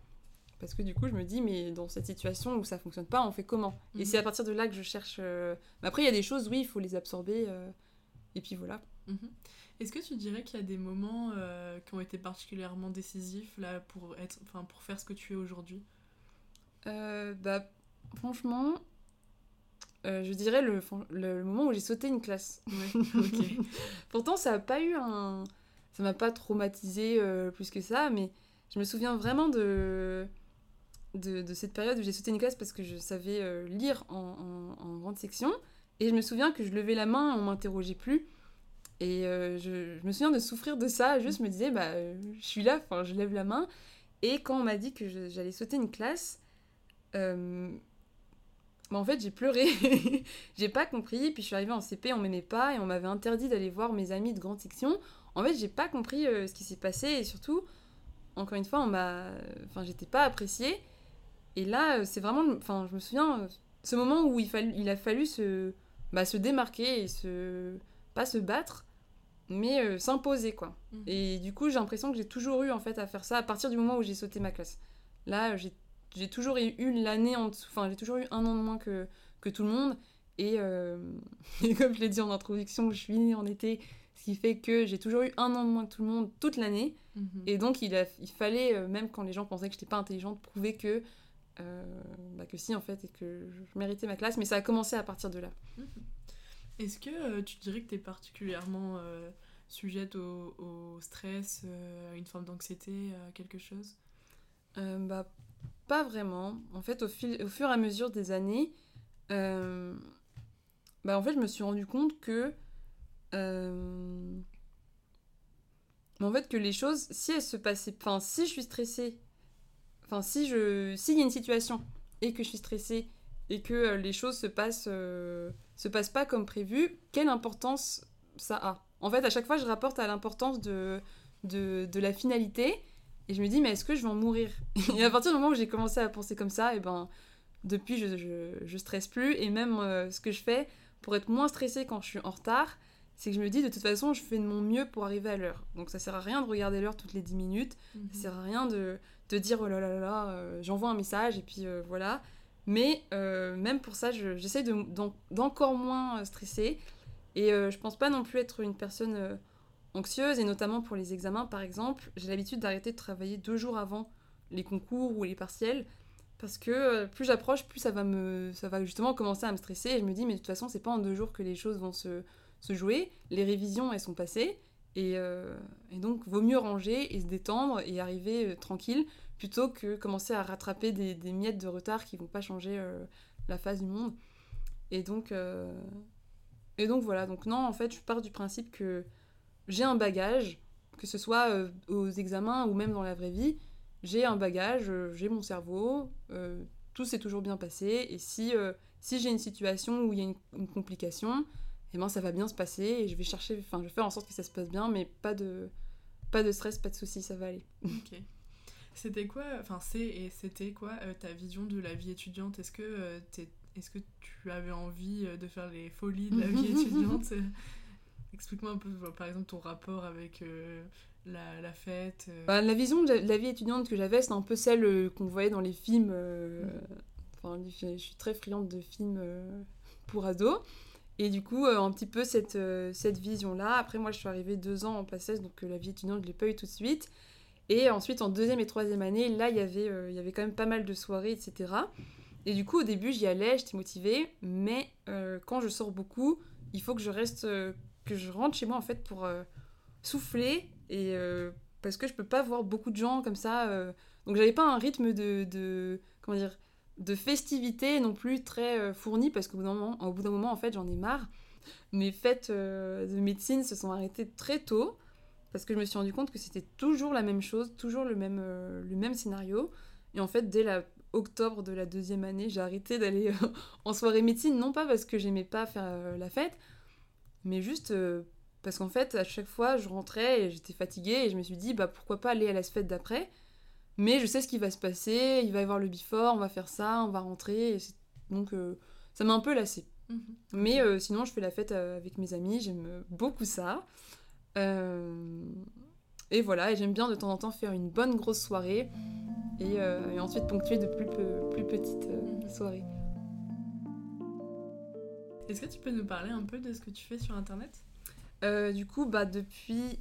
Parce que du coup, je me dis, mais dans cette situation où ça fonctionne pas, on fait comment? Et mhm. c'est à partir de là que je cherche. Euh, après, il y a des choses, oui, il faut les absorber. Euh, et puis voilà. Mhm. Est-ce que tu dirais qu'il y a des moments qui ont été particulièrement décisifs là, pour, être, pour faire ce que tu es aujourd'hui? Bah, Franchement, euh, je dirais le, le, moment où j'ai sauté une classe. Pourtant, ça n'a pas eu un. Ça m'a pas traumatisé euh, plus que ça, mais je me souviens vraiment de, de, cette période où j'ai sauté une classe parce que je savais euh, lire en, en, grande section. Et je me souviens que je levais la main, on m'interrogeait plus. Et je, je, me souviens de souffrir de ça. Juste me disais, bah, je suis là, je lève la main. Et quand on m'a dit que j'allais sauter une classe, euh, bah, en fait, j'ai pleuré. j'ai pas compris. Puis je suis arrivée en CP, on m'aimait pas et on m'avait interdit d'aller voir mes amis de grande section. En fait, j'ai pas compris euh, ce qui s'est passé et surtout, encore une fois, on m'a. Enfin, j'étais pas appréciée. Et là, euh, c'est vraiment. Enfin, je me souviens, euh, ce moment où il, il a fallu se, bah, se démarquer et se. pas se battre, mais s'imposer, quoi. Mhm. Et du coup, j'ai l'impression que j'ai toujours eu, en fait, à faire ça à partir du moment où j'ai sauté ma classe. Là, j'ai j'ai toujours eu l'année en dessous, enfin j'ai toujours eu un an de moins que, que tout le monde. Et, euh, et comme je l'ai dit en introduction, je suis née en été, ce qui fait que j'ai toujours eu un an de moins que tout le monde toute l'année. Mhm. Et donc il, a, il fallait, euh, même quand les gens pensaient que j'étais pas intelligente, prouver que, euh, bah, que si en fait, et que je méritais ma classe. Mais ça a commencé à partir de là. Est-ce que euh, tu dirais que tu es particulièrement euh, sujette au, au stress, euh, à une forme d'anxiété, à quelque chose? Euh, bah, pas vraiment. En fait, au, fil, au fur et à mesure des années, euh, bah, en fait, je me suis rendu compte que. euh, en fait, que les choses, si elles se passaient. Enfin, si je suis stressée. Enfin, si je. S'il y a une situation et que je suis stressée et que euh, les choses se passent. euh, se passent pas comme prévu, quelle importance ça a? En fait, à chaque fois, je rapporte à l'importance de, de, de la finalité. Et je me dis, mais est-ce que je vais en mourir? Et à partir du moment où j'ai commencé à penser comme ça, et ben, depuis, je, je, je stresse plus. Et même euh, ce que je fais pour être moins stressée quand je suis en retard, c'est que je me dis, de toute façon, je fais de mon mieux pour arriver à l'heure. Donc ça sert à rien de regarder l'heure toutes les 10 minutes. Mhm. Ça sert à rien de, dire, oh là là là là, euh, j'envoie un message, et puis euh, voilà. Mais euh, même pour ça, je- j'essaie de- d'en- d'encore moins stresser. Et je pense pas non plus être une personne anxieuse, et notamment pour les examens par exemple, j'ai l'habitude d'arrêter de travailler deux jours avant les concours ou les partiels, parce que plus j'approche, plus ça va, me, ça va justement commencer à me stresser, et je me dis, mais de toute façon, c'est pas en deux jours que les choses vont se, se jouer, les révisions, elles sont passées, et, euh, et donc vaut mieux ranger et se détendre et arriver euh, tranquille, plutôt que commencer à rattraper des, miettes de retard qui vont pas changer euh, la face du monde. Et donc, et donc voilà, donc non, en fait, je pars du principe que j'ai un bagage, que ce soit aux examens ou même dans la vraie vie, j'ai un bagage, j'ai mon cerveau, tout s'est toujours bien passé, et si, si j'ai une situation où il y a une complication, eh ben ça va bien se passer, et je vais chercher, enfin je vais faire en sorte que ça se passe bien, mais pas de, pas de stress, pas de soucis, ça va aller. Ok. C'était quoi, enfin c'est et c'était quoi euh, ta vision de la vie étudiante? Est-ce que, euh, est-ce que tu avais envie euh, de faire les folies de la vie étudiante? Explique-moi un peu, par exemple, ton rapport avec euh, la, la fête. Bah, la vision de la- vie étudiante que j'avais, c'est un peu celle qu'on voyait dans les films. euh, Enfin, je suis très friande de films pour ados. Et du coup, euh, un petit peu cette, euh, cette vision-là. Après, moi, je suis arrivée deux ans en PACES, donc euh, la vie étudiante, je ne l'ai pas eu tout de suite. Et ensuite, en deuxième et troisième année, là, il y avait, y avait quand même pas mal de soirées, etc. Et du coup, au début, j'y allais, j'étais motivée. Mais quand je sors beaucoup, il faut que je reste, que je rentre chez moi, en fait, pour souffler. Et parce que je peux pas voir beaucoup de gens comme ça. Donc, j'avais pas un rythme de comment dire, de festivité non plus très euh, fourni, parce qu'au bout d'un moment, moment, en fait, j'en ai marre. Mes fêtes euh, de médecine se sont arrêtées très tôt, parce que je me suis rendu compte que c'était toujours la même chose, toujours le même, euh, le même scénario. Et en fait, dès la octobre de la deuxième année, j'ai arrêté d'aller en soirée médecine, non pas parce que j'aimais pas faire la fête, mais juste parce qu'en fait, à chaque fois, je rentrais et j'étais fatiguée et je me suis dit, bah pourquoi pas aller à la fête d'après? Mais je sais ce qui va se passer, il va y avoir le before, on va faire ça, on va rentrer, donc euh, ça m'a un peu lassée. Mhm. Mais euh, sinon, je fais la fête euh, avec mes amis, j'aime beaucoup ça. Euh, Et voilà, et j'aime bien de temps en temps faire une bonne grosse soirée, et, et ensuite ponctuer de plus, petites Mhm. soirées. Est-ce que tu peux nous parler un peu de ce que tu fais sur Internet? Du coup, bah, depuis,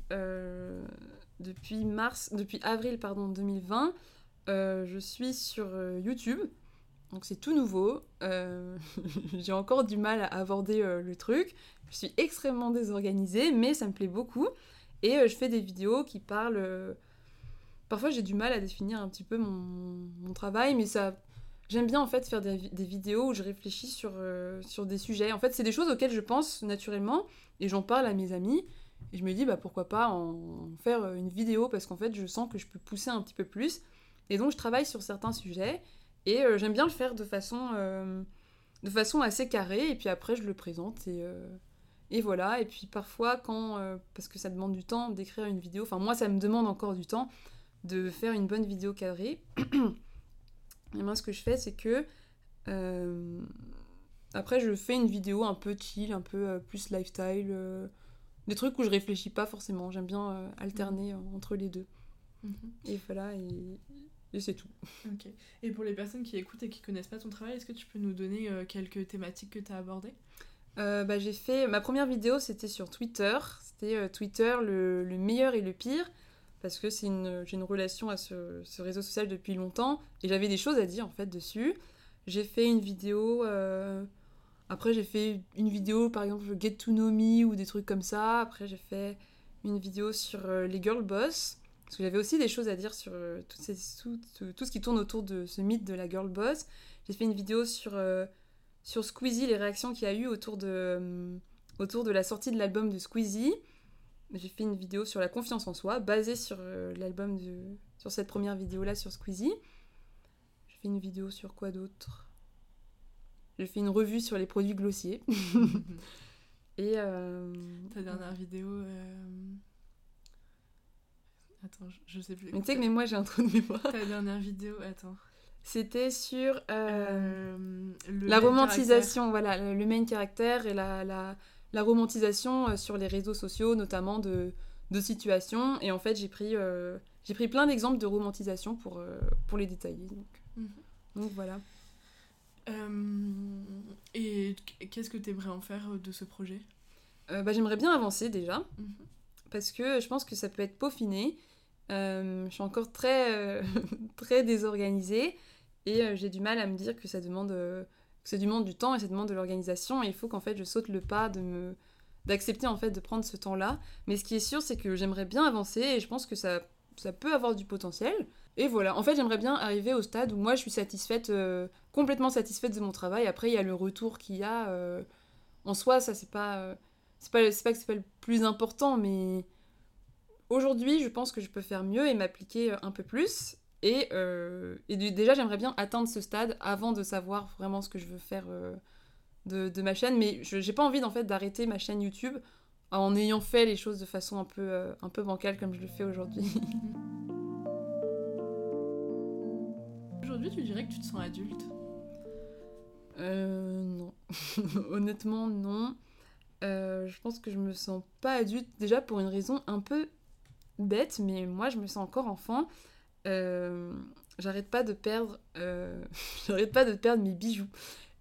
depuis mars, depuis avril pardon, 2020, euh, je suis sur euh, YouTube. Donc c'est tout nouveau. Euh, J'ai encore du mal à aborder le truc. Je suis extrêmement désorganisée, mais ça me plaît beaucoup. Et je fais des vidéos qui parlent. Parfois j'ai du mal à définir un petit peu mon, travail, mais ça. J'aime bien en fait faire des, des vidéos où je réfléchis sur, sur des sujets. En fait, c'est des choses auxquelles je pense naturellement et j'en parle à mes amis. Et je me dis, bah pourquoi pas en faire euh, une vidéo parce qu'en fait, je sens que je peux pousser un petit peu plus. Et donc, je travaille sur certains sujets. Et j'aime bien le faire de façon, de façon assez carrée, et puis après je le présente, et, et voilà. Et puis parfois, quand, parce que ça demande du temps d'écrire une vidéo, enfin moi ça me demande encore du temps de faire une bonne vidéo cadrée. et moi ce que je fais, c'est que après, je fais une vidéo un peu chill, un peu euh, plus lifestyle. Euh, des trucs où je réfléchis pas forcément. J'aime bien euh, alterner mhm. entre les deux. Mhm. Et voilà, et, c'est tout. Ok. Et pour les personnes qui écoutent et qui connaissent pas ton travail, est-ce que tu peux nous donner quelques thématiques que tu as abordées bah, J'ai fait. Ma première vidéo, c'était sur Twitter. C'était Twitter, le, le, meilleur et le pire. Parce que c'est une, j'ai une relation à ce, ce, réseau social depuis longtemps. Et j'avais des choses à dire en fait dessus. J'ai fait une vidéo. Après, j'ai fait une vidéo, par exemple, Get to Know Me ou des trucs comme ça. Après, j'ai fait une vidéo sur euh, les girl boss. Parce que j'avais aussi des choses à dire sur euh, tout, ce qui tourne autour de ce mythe de la girl boss. J'ai fait une vidéo sur, euh, sur Squeezie, les réactions qu'il y a eu autour de, autour de la sortie de l'album de Squeezie. J'ai fait une vidéo sur la confiance en soi, basée sur l'album de. sur cette première vidéo-là sur Squeezie. J'ai fait une vidéo sur quoi d'autre? J'ai fait une revue sur les produits glossiers. Et. Euh... Ta dernière vidéo. Euh... Attends, je, sais plus. Mais tu sais que mais moi j'ai un trou de mémoire. Ta dernière vidéo, attends. C'était sur euh, euh, la romantisation, voilà, le main caractère et la, la, la, romantisation sur les réseaux sociaux, notamment de, de situations. Et en fait, j'ai pris, j'ai pris plein d'exemples de romantisation pour, pour les détailler. Donc, mhm. donc voilà. Euh, et qu'est-ce que tu aimerais en faire euh, de ce projet? Euh, bah, J'aimerais bien avancer déjà, mhm. parce que je pense que ça peut être peaufiné. je suis encore très, très désorganisée et j'ai du mal à me dire que ça demande que ça demande du temps et ça demande de l'organisation et il faut qu'en fait je saute le pas de me d'accepter en fait de prendre ce temps-là. Mais ce qui est sûr c'est que j'aimerais bien avancer et je pense que ça ça peut avoir du potentiel. Et voilà, en fait, j'aimerais bien arriver au stade où moi je suis satisfaite, euh, complètement satisfaite de mon travail. Après, il y a le retour qu'il y a. Euh, en soi, ça, c'est pas, euh, c'est pas. Pas que c'est pas le plus important, mais aujourd'hui, je pense que je peux faire mieux et m'appliquer un peu plus. Et, et déjà, j'aimerais bien atteindre ce stade avant de savoir vraiment ce que je veux faire de, de, ma chaîne. Mais j'ai pas envie, en fait, d'arrêter ma chaîne YouTube en ayant fait les choses de façon un peu, un peu bancale comme je le fais aujourd'hui. Aujourd'hui, tu dirais que tu te sens adulte? Euh. Non. Honnêtement, non. Euh, je pense que je me sens pas adulte, déjà pour une raison un peu bête, mais moi je me sens encore enfant. Euh, j'arrête pas de perdre. Euh, j'arrête pas de perdre mes bijoux.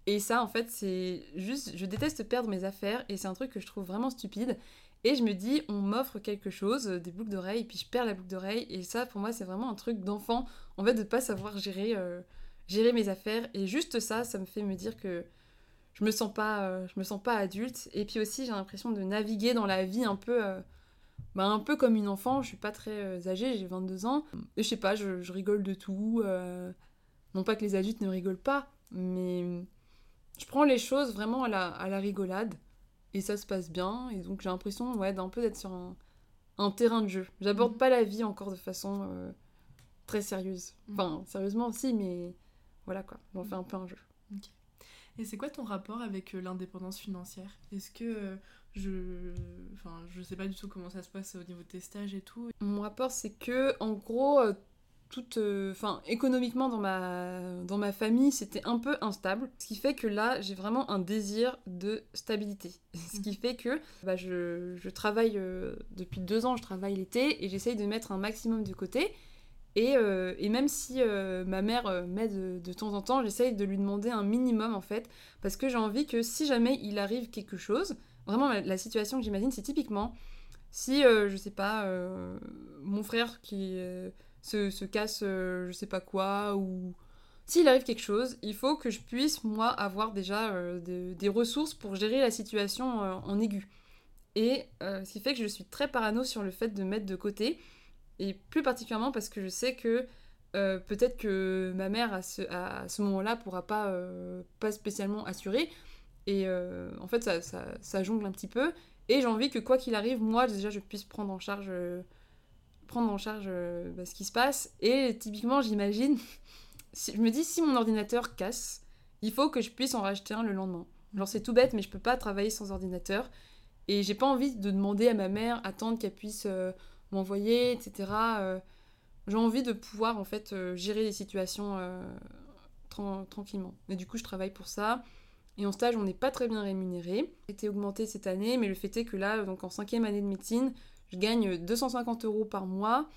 Et ça, en fait, c'est juste. Je déteste perdre mes affaires et c'est un truc que je trouve vraiment stupide. Et je me dis, on m'offre quelque chose, des boucles d'oreilles, puis je perds la boucle d'oreille. Et ça, pour moi, c'est vraiment un truc d'enfant, en fait, de pas savoir gérer, euh, gérer mes affaires. Et juste ça, ça me fait me dire que je me sens pas, euh, je me sens pas adulte. Et puis aussi, j'ai l'impression de naviguer dans la vie un peu, euh, bah, un peu comme une enfant. Je suis pas très âgée, j'ai 22 ans. Et je sais pas, je rigole de tout. Non pas que les adultes ne rigolent pas, mais je prends les choses vraiment à la, à la rigolade et ça se passe bien. Et donc j'ai l'impression ouais, d'un peu d'être sur un, un, terrain de jeu. J'aborde mhm. pas la vie encore de façon euh, très sérieuse. Mhm. Enfin, sérieusement aussi, mais voilà quoi, j'en fais un peu un jeu. Et c'est quoi ton rapport avec euh, l'indépendance financière? Est-ce que euh, je. Enfin, je sais pas du tout comment ça se passe au niveau de tes stages et tout. Mon rapport, c'est que, en gros, euh, enfin, économiquement dans ma, dans ma famille, c'était un peu instable. Ce qui fait que là, j'ai vraiment un désir de stabilité. Ce qui fait que bah, je, je, travaille, euh, depuis deux ans, je travaille l'été et j'essaye de mettre un maximum de côté. Et, euh, et même si ma mère m'aide de, temps en temps, j'essaye de lui demander un minimum en fait, parce que j'ai envie que si jamais il arrive quelque chose, vraiment la situation que j'imagine, c'est typiquement si, je sais pas, mon frère qui se, casse euh, je sais pas quoi, ou s'il arrive quelque chose, il faut que je puisse, moi, avoir déjà euh, des ressources pour gérer la situation euh, en aigu. Et ce qui fait que je suis très parano sur le fait de mettre de côté, et plus particulièrement parce que je sais que peut-être que ma mère à ce, à ce moment-là pourra pas, pas spécialement assurer, et en fait ça, ça, jongle un petit peu, et j'ai envie que quoi qu'il arrive, moi déjà je puisse prendre en charge prendre en charge euh, bah, ce qui se passe. Et typiquement, j'imagine, je me dis, si mon ordinateur casse, il faut que je puisse en racheter un le lendemain. Genre, c'est tout bête, mais je peux pas travailler sans ordinateur. Et j'ai pas envie de demander à ma mère, attendre qu'elle puisse euh, m'envoyer, etc. Euh, j'ai envie de pouvoir, en fait, gérer les situations tranquillement. Et du coup, je travaille pour ça. Et en stage, on n'est pas très bien rémunéré. J'ai été augmenté cette année, mais le fait est que là, donc en cinquième année de médecine, je gagne 250 euros par mois,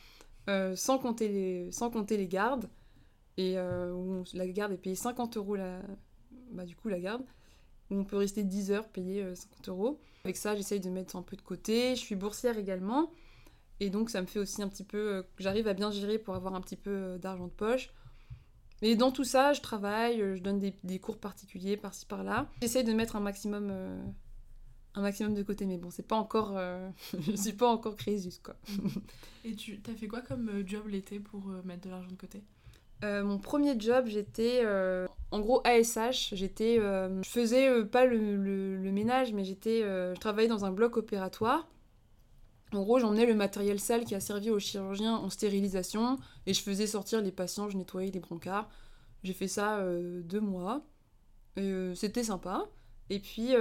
sans, compter les, sans compter les gardes et euh, où la garde est payée 50 euros, la... Bah, du coup, la garde, on peut rester 10 heures payé 50 euros. Avec ça, j'essaye de mettre un peu de côté. Je suis boursière également, et donc ça me fait aussi un petit peu. Euh, j'arrive à bien gérer pour avoir un petit peu euh, d'argent de poche. Et dans tout ça, je travaille, je donne des, cours particuliers par-ci par-là. J'essaye de mettre un maximum, un maximum de côté, mais bon, c'est pas encore. je suis pas encore crésus, quoi. Et tu as fait quoi comme job l'été pour mettre de l'argent de côté? Euh, mon premier job, j'étais euh, en gros ASH. J'étais, euh, je faisais pas le, ménage, mais j'étais, je travaillais dans un bloc opératoire. En gros, j'emmenais le matériel sale qui a servi aux chirurgiens en stérilisation et je faisais sortir les patients, je nettoyais les brancards. J'ai fait ça deux mois. C'était sympa. Et puis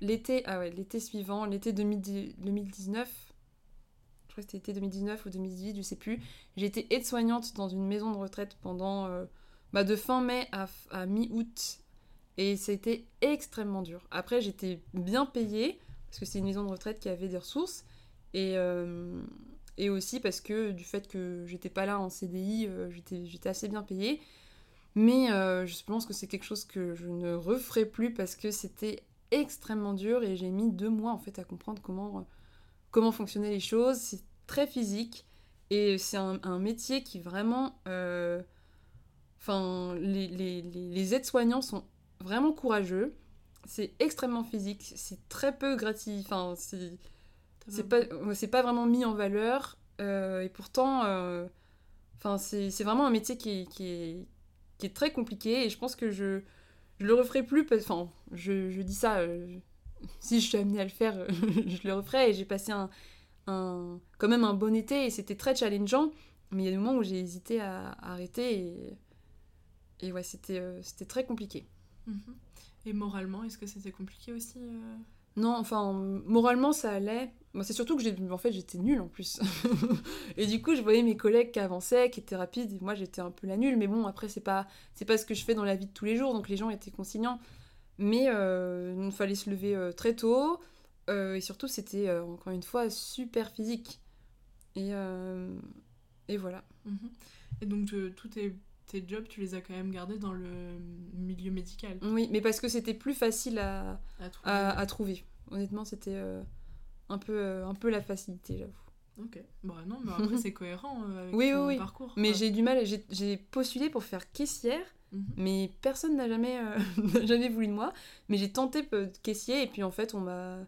l'été, ah ouais, l'été suivant, l'été 2019, je crois que c'était 2019 ou 2018, je sais plus. J'ai été aide-soignante dans une maison de retraite pendant euh, bah, de fin mai à, mi-août. Et c'était extrêmement dur. Après, j'étais bien payée, parce que c'est une maison de retraite qui avait des ressources. Et, euh, et aussi parce que du fait que j'étais pas là en CDI, euh, j'étais assez bien payée. Mais je pense que c'est quelque chose que je ne referai plus parce que c'était extrêmement dur et j'ai mis deux mois en fait à comprendre comment comment fonctionnaient les choses. C'est très physique et c'est un, métier qui vraiment. Euh, enfin, les, les, aides-soignants sont vraiment courageux. C'est extrêmement physique. C'est très peu gratifiant. Enfin, c'est. C'est pas, c'est pas vraiment mis en valeur. Euh, et pourtant, euh, enfin, c'est, vraiment un métier qui, qui, est, qui est très compliqué. Et je pense que je, je le referai plus. Enfin, je, je dis ça si je suis amenée à le faire, je le referai. Et j'ai passé un, un, quand même un bon été et c'était très challengeant. Mais il y a des moments où j'ai hésité à, arrêter et, et ouais, c'était euh, c'était très compliqué. Mhm. Et moralement, est-ce que c'était compliqué aussi euh Non, enfin, moralement, ça allait. C'est surtout que fait, j'étais nulle en plus. et du coup, je voyais mes collègues qui avançaient, qui étaient rapides, moi, j'étais un peu la nulle. Mais bon, après, c'est pas, c'est pas ce que je fais dans la vie de tous les jours, donc les gens étaient consignants. Mais euh, il fallait se lever euh, très tôt. Euh, et surtout, c'était encore une fois super physique. Et, voilà. Mhm. Et donc, tous tes, tes, jobs, tu les as quand même gardés dans le milieu médical Oui, mais parce que c'était plus facile à, à, trouver. Honnêtement, c'était un, peu, un peu la facilité, j'avoue. Ok. Bon, non, mais après, c'est cohérent avec oui, ton oui, parcours. Mais j'ai du mal. J'ai postulé pour faire caissière. Mhm. Mais personne n'a jamais, euh, jamais voulu de moi. Mais j'ai tenté de caissier et puis en fait, on m'a.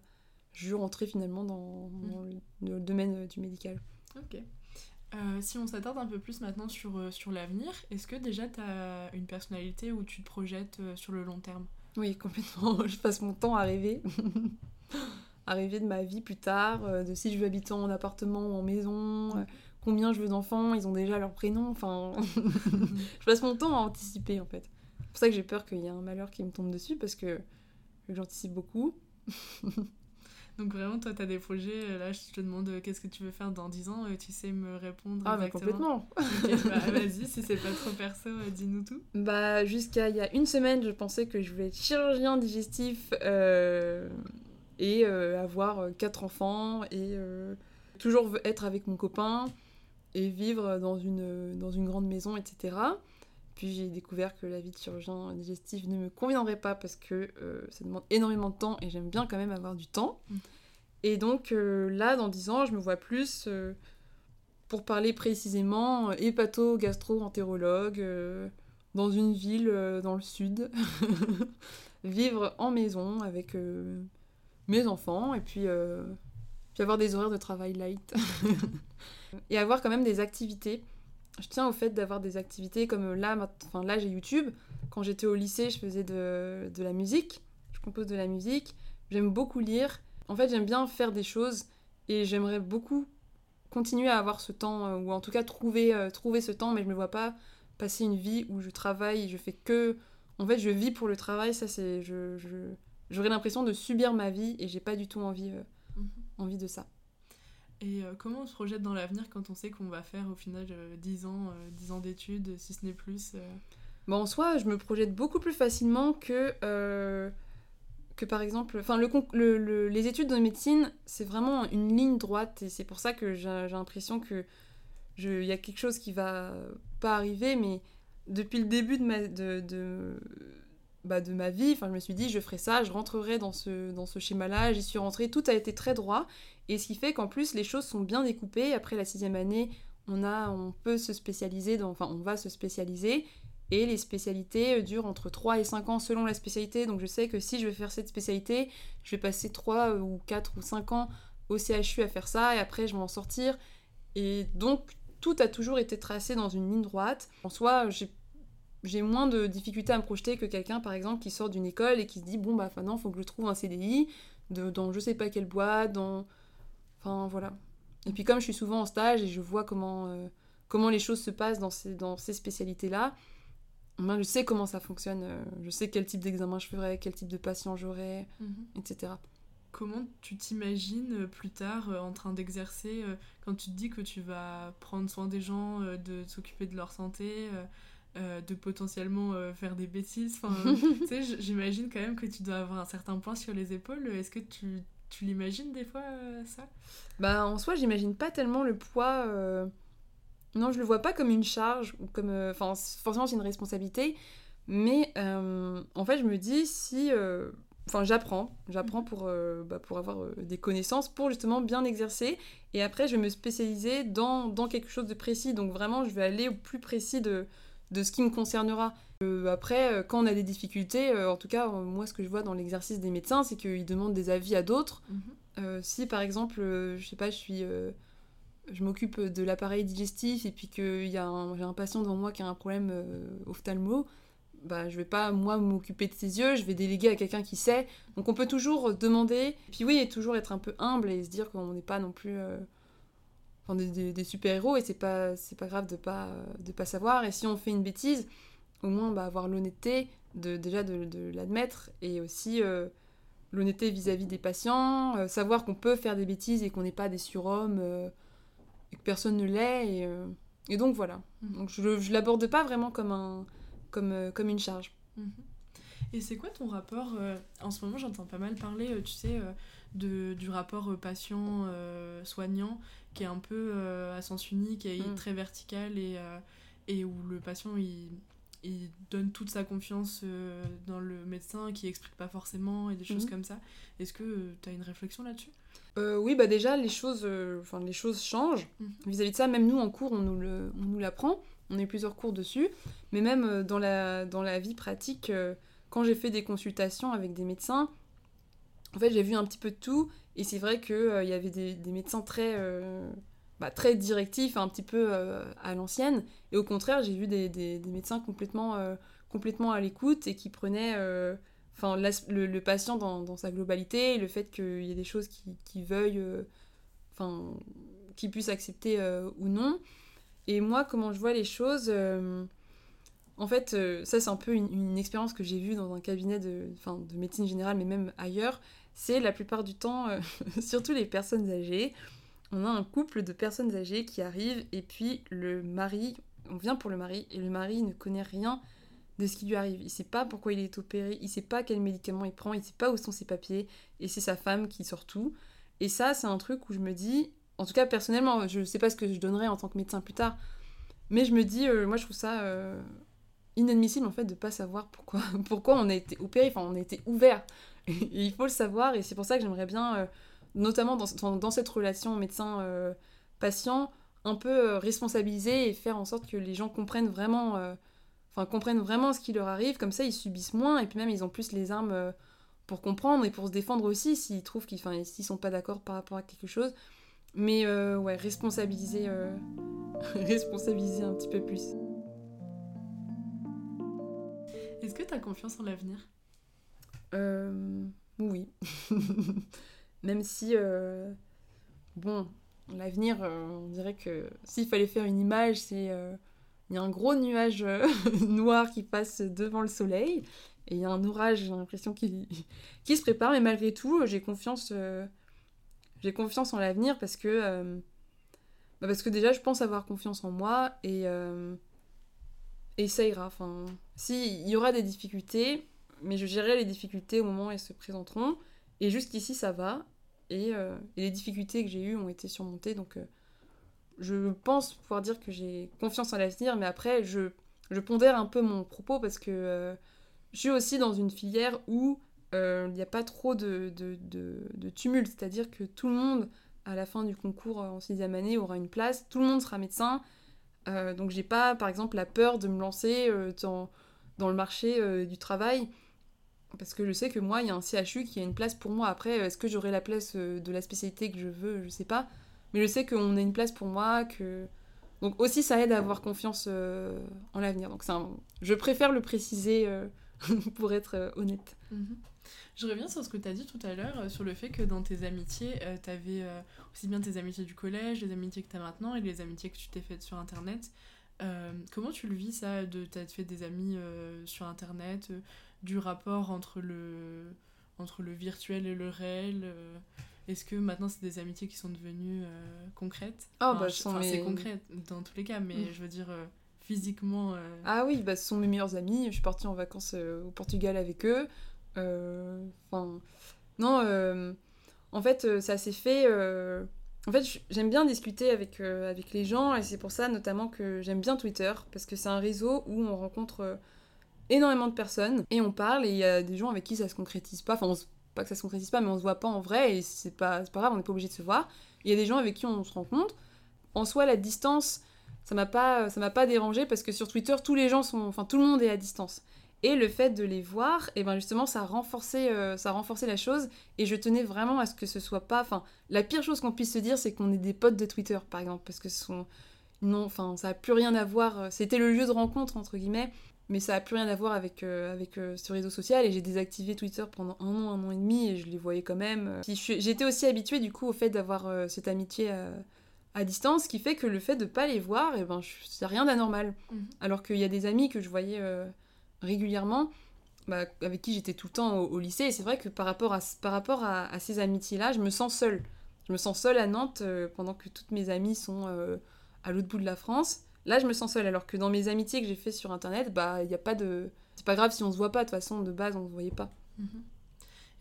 Je suis rentrée finalement dans, mhm. le, domaine euh, du médical. Ok. Euh, si on s'attarde un peu plus maintenant sur, sur l'avenir, est-ce que déjà tu as une personnalité où tu te projettes sur le long terme? Oui, complètement. je passe mon temps à rêver. à rêver de ma vie plus tard, de si je veux habiter en appartement ou en maison, combien je veux d'enfants, ils ont déjà leur prénom, enfin... je passe mon temps à anticiper, en fait. C'est pour ça que j'ai peur qu'il y ait un malheur qui me tombe dessus, parce que j'anticipe beaucoup. Donc vraiment, toi, tu as des projets, euh, là, je te demande euh, qu'est-ce que tu veux faire dans 10 ans, tu sais me répondre Ah, mais complètement bah, Vas-y, si c'est pas trop perso, euh, dis-nous tout. Bah, jusqu'à il y a une semaine, je pensais que je voulais être chirurgien digestif et avoir quatre enfants et toujours être avec mon copain et vivre dans une, dans une grande maison, etc. Puis j'ai découvert que la vie de chirurgien digestif ne me conviendrait pas parce que euh, ça demande énormément de temps et j'aime bien quand même avoir du temps. Mm. Et donc euh, là, dans 10 ans, je me vois plus, euh, pour parler précisément, hépato-gastro-entérologue dans une ville dans le sud, vivre en maison avec mes enfants et puis puis avoir des horaires de travail light. et avoir quand même des activités. Je tiens au fait d'avoir des activités comme là, enfin là j'ai YouTube. Quand j'étais au lycée, je faisais de, de, la musique. Je compose de la musique. J'aime beaucoup lire. En fait, j'aime bien faire des choses et j'aimerais beaucoup continuer à avoir ce temps, euh, ou en tout cas trouver, euh, trouver ce temps, mais je me vois pas passer une vie où je travaille, je fais que. En fait, je vis pour le travail, ça c'est. Je, J'aurais l'impression de subir ma vie et j'ai pas du tout envie, euh, mhm. envie de ça. Et euh, comment on se projette dans l'avenir quand on sait qu'on va faire au final 10 ans, 10 ans d'études, si ce n'est plus Bon, en soi, je me projette beaucoup plus facilement que que par exemple, enfin le, les études de médecine, c'est vraiment une ligne droite et c'est pour ça que j'ai l'impression que il y a quelque chose qui va pas arriver, mais depuis le début de ma, de, de, bah, de ma vie, je me suis dit je ferai ça, je rentrerai dans ce, dans ce schéma-là, j'y suis rentrée, tout a été très droit et ce qui fait qu'en plus les choses sont bien découpées. Après la sixième année, on a, on peut se spécialiser, dans, enfin on va se spécialiser et les spécialités euh, durent entre 3 et 5 ans selon la spécialité. Donc je sais que si je vais faire cette spécialité, je vais passer 3 euh, ou 4 ou 5 ans au CHU à faire ça et après je vais en sortir. Et donc tout a toujours été tracé dans une ligne droite. En soi, j'ai moins de difficultés à me projeter que quelqu'un par exemple qui sort d'une école et qui se dit bon bah maintenant faut que je trouve un CDI dans je sais pas quelle boîte, dans... Enfin voilà. Et puis comme je suis souvent en stage et je vois comment, euh, comment les choses se passent dans ces, dans ces spécialités-là, moi, je sais comment ça fonctionne, euh, je sais quel type d'examen je ferai, quel type de patient j'aurai, mhm. etc. Comment tu t'imagines euh, plus tard euh, en train d'exercer quand tu te dis que tu vas prendre soin des gens, de s'occuper de leur santé, de potentiellement faire des bêtises enfin, J'imagine quand même que tu dois avoir un certain point sur les épaules. Est-ce que tu, tu l'imagines des fois ça? Bah en soi, j'imagine pas tellement le poids non, je le vois pas comme une charge ou comme. Euh, enfin, forcément, c'est une responsabilité. Mais euh, en fait, je me dis si. Euh, enfin, j'apprends. J'apprends pour, bah, pour avoir des connaissances, pour justement bien exercer. Et après, je vais me spécialiser dans, dans, quelque chose de précis. Donc, vraiment, je vais aller au plus précis de, de ce qui me concernera. Après, quand on a des difficultés, en tout cas, moi, ce que je vois dans l'exercice des médecins, c'est qu'ils demandent des avis à d'autres. Mhm. si, par exemple, je sais pas, je suis je m'occupe de l'appareil digestif et puis qu'il y a un, j'ai un patient devant moi qui a un problème euh, ophtalmo, bah, je vais pas moi m'occuper de ses yeux, je vais déléguer à quelqu'un qui sait. Donc on peut toujours demander, puis oui, et toujours être un peu humble et se dire qu'on n'est pas non plus euh, enfin, des, super-héros et c'est pas, c'est pas grave de pas, de pas savoir. Et si on fait une bêtise, au moins bah, avoir l'honnêteté de, déjà de, de l'admettre et aussi euh, l'honnêteté vis-à-vis des patients, savoir qu'on peut faire des bêtises et qu'on n'est pas des surhommes que personne ne l'est. Et, euh, et, donc voilà. Mhm. Donc je ne l'aborde pas vraiment comme, un, comme, euh, comme une charge. Mhm. Et c'est quoi ton rapport euh, En ce moment, j'entends pas mal parler, tu sais, de, du rapport patient-soignant qui est un peu à sens unique et mhm. très vertical et, et où le patient il, il donne toute sa confiance dans le médecin qui explique pas forcément et des choses comme ça. Est-ce que tu as une réflexion là-dessus? Euh, oui, bah déjà, les choses, euh, enfin, les choses changent. Mhm. Vis-à-vis de ça, même nous, en cours, on nous, le, on nous l'apprend. On a eu plusieurs cours dessus. Mais même euh, dans, la, dans la vie pratique, quand j'ai fait des consultations avec des médecins, en fait, j'ai vu un petit peu de tout. Et c'est vrai qu'il il y avait des, des médecins très, bah, très directifs, un petit peu à l'ancienne. Et au contraire, j'ai vu des, médecins complètement, complètement à l'écoute et qui prenaient enfin le, patient dans, sa globalité, le fait qu'il y ait des choses qui, qui veuillent, euh, enfin, qui puissent accepter euh, ou non. Et moi, comment je vois les choses, euh, en fait, ça c'est un peu une, expérience que j'ai vue dans un cabinet de, de médecine générale, mais même ailleurs, c'est la plupart du temps, surtout les personnes âgées, on a un couple de personnes âgées qui arrivent et puis le mari, on vient pour le mari et le mari ne connaît rien de ce qui lui arrive. Il sait pas pourquoi il est opéré, il sait pas quel médicament il prend, il sait pas où sont ses papiers, et c'est sa femme qui sort tout. Et ça, c'est un truc où je me dis, en tout cas personnellement, je sais pas ce que je donnerais en tant que médecin plus tard, mais je me dis, euh, moi je trouve ça euh, inadmissible en fait de pas savoir pourquoi, pourquoi on a été opéré, enfin on a été ouvert. il faut le savoir, et c'est pour ça que j'aimerais bien, euh, notamment dans, dans, cette relation médecin-patient, un peu responsabiliser et faire en sorte que les gens comprennent vraiment enfin, comprennent vraiment ce qui leur arrive, comme ça ils subissent moins, et puis même ils ont plus les armes euh, pour comprendre et pour se défendre aussi s'ils trouvent qu'ils s'ils sont pas d'accord par rapport à quelque chose. Mais euh, ouais, responsabiliser, euh, responsabiliser un petit peu plus. Est-ce que tu as confiance en l'avenir? Oui. Même si, bon, l'avenir, on dirait que s'il fallait faire une image, c'est il y a un gros nuage euh, noir qui passe devant le soleil. Et il y a un orage, j'ai l'impression, qui, se prépare. Mais malgré tout, j'ai confiance, euh, confiance en l'avenir parce que, euh, bah parce que déjà, je pense avoir confiance en moi et, et ça ira. Enfin, si, y aura des difficultés, mais je gérerai les difficultés au moment où elles se présenteront. Et jusqu'ici, ça va. Et, et, les difficultés que j'ai eues ont été surmontées. Donc, je pense pouvoir dire que j'ai confiance en l'avenir, mais après, je, pondère un peu mon propos parce que euh, je suis aussi dans une filière où euh, il n'y a pas trop de, tumulte, c'est-à-dire que tout le monde, à la fin du concours en sixième année, aura une place, tout le monde sera médecin, euh, donc j'ai pas, par exemple, la peur de me lancer dans, le marché du travail. Parce que je sais que moi, il y a un CHU qui a une place pour moi. Après, est-ce que j'aurai la place de la spécialité que je veux? Je sais pas. Mais je sais qu'on a une place pour moi. Donc aussi, ça aide à avoir confiance euh, en l'avenir. Donc je préfère le préciser euh, pour être euh, honnête. Mhm. Je reviens sur ce que tu as dit tout à l'heure, sur le fait que dans tes amitiés, tu avais aussi bien tes amitiés du collège, les amitiés que tu as maintenant et les amitiés que tu t'es faites sur Internet. Comment tu le vis ça, de t'être fait des amis sur Internet, du rapport entre le, entre le virtuel et le réel est-ce que maintenant c'est des amitiés qui sont devenues euh, concrètes? Ah bah c'est concret dans tous les cas, mais mm. je veux dire euh, physiquement. Euh, ah oui, bah ce sont mes meilleurs amis. Je suis partie en vacances au Portugal avec eux. Enfin non, en fait ça s'est fait. En fait j'aime bien discuter avec avec les gens et c'est pour ça notamment que j'aime bien Twitter parce que c'est un réseau où on rencontre énormément de personnes et on parle et il y a des gens avec qui ça se concrétise pas. Enfin, pas que ça se concrétise pas, mais on se voit pas en vrai et c'est pas, pas grave, on n'est pas obligé de se voir. Il y a des gens avec qui on se rencontre. En soi, la distance, ça m'a pas, m'a pas dérangé parce que sur Twitter, tous les gens sont, enfin tout le monde est à distance. Et le fait de les voir, et eh ben justement, ça a renforcé, euh, ça a renforcé la chose. Et je tenais vraiment à ce que ce soit pas, enfin, la pire chose qu'on puisse se dire, c'est qu'on est des potes de Twitter, par exemple, parce que ce sont, non, enfin, ça a plus rien à voir. Euh, c'était le lieu de rencontre entre guillemets mais ça a plus rien à voir avec, euh, avec euh, ce réseau social et j'ai désactivé Twitter pendant un an, un an et demi et je les voyais quand même. J'étais aussi habituée du coup au fait d'avoir cette amitié à, distance, ce qui fait que le fait de pas les voir, et eh ben, c'est rien d'anormal. Mhm. Alors qu'il y a des amis que je voyais régulièrement, bah, avec qui j'étais tout le temps au, lycée, et c'est vrai que par rapport, à, par rapport à, ces amitiés-là, je me sens seule. Je me sens seule à Nantes pendant que toutes mes amies sont à l'autre bout de la France. Là, je me sens seule, alors que dans mes amitiés que j'ai fait sur internet, bah, il n'y a pas de. C'est pas grave si on se voit pas, de toute façon, de base, on se voyait pas. Mhm.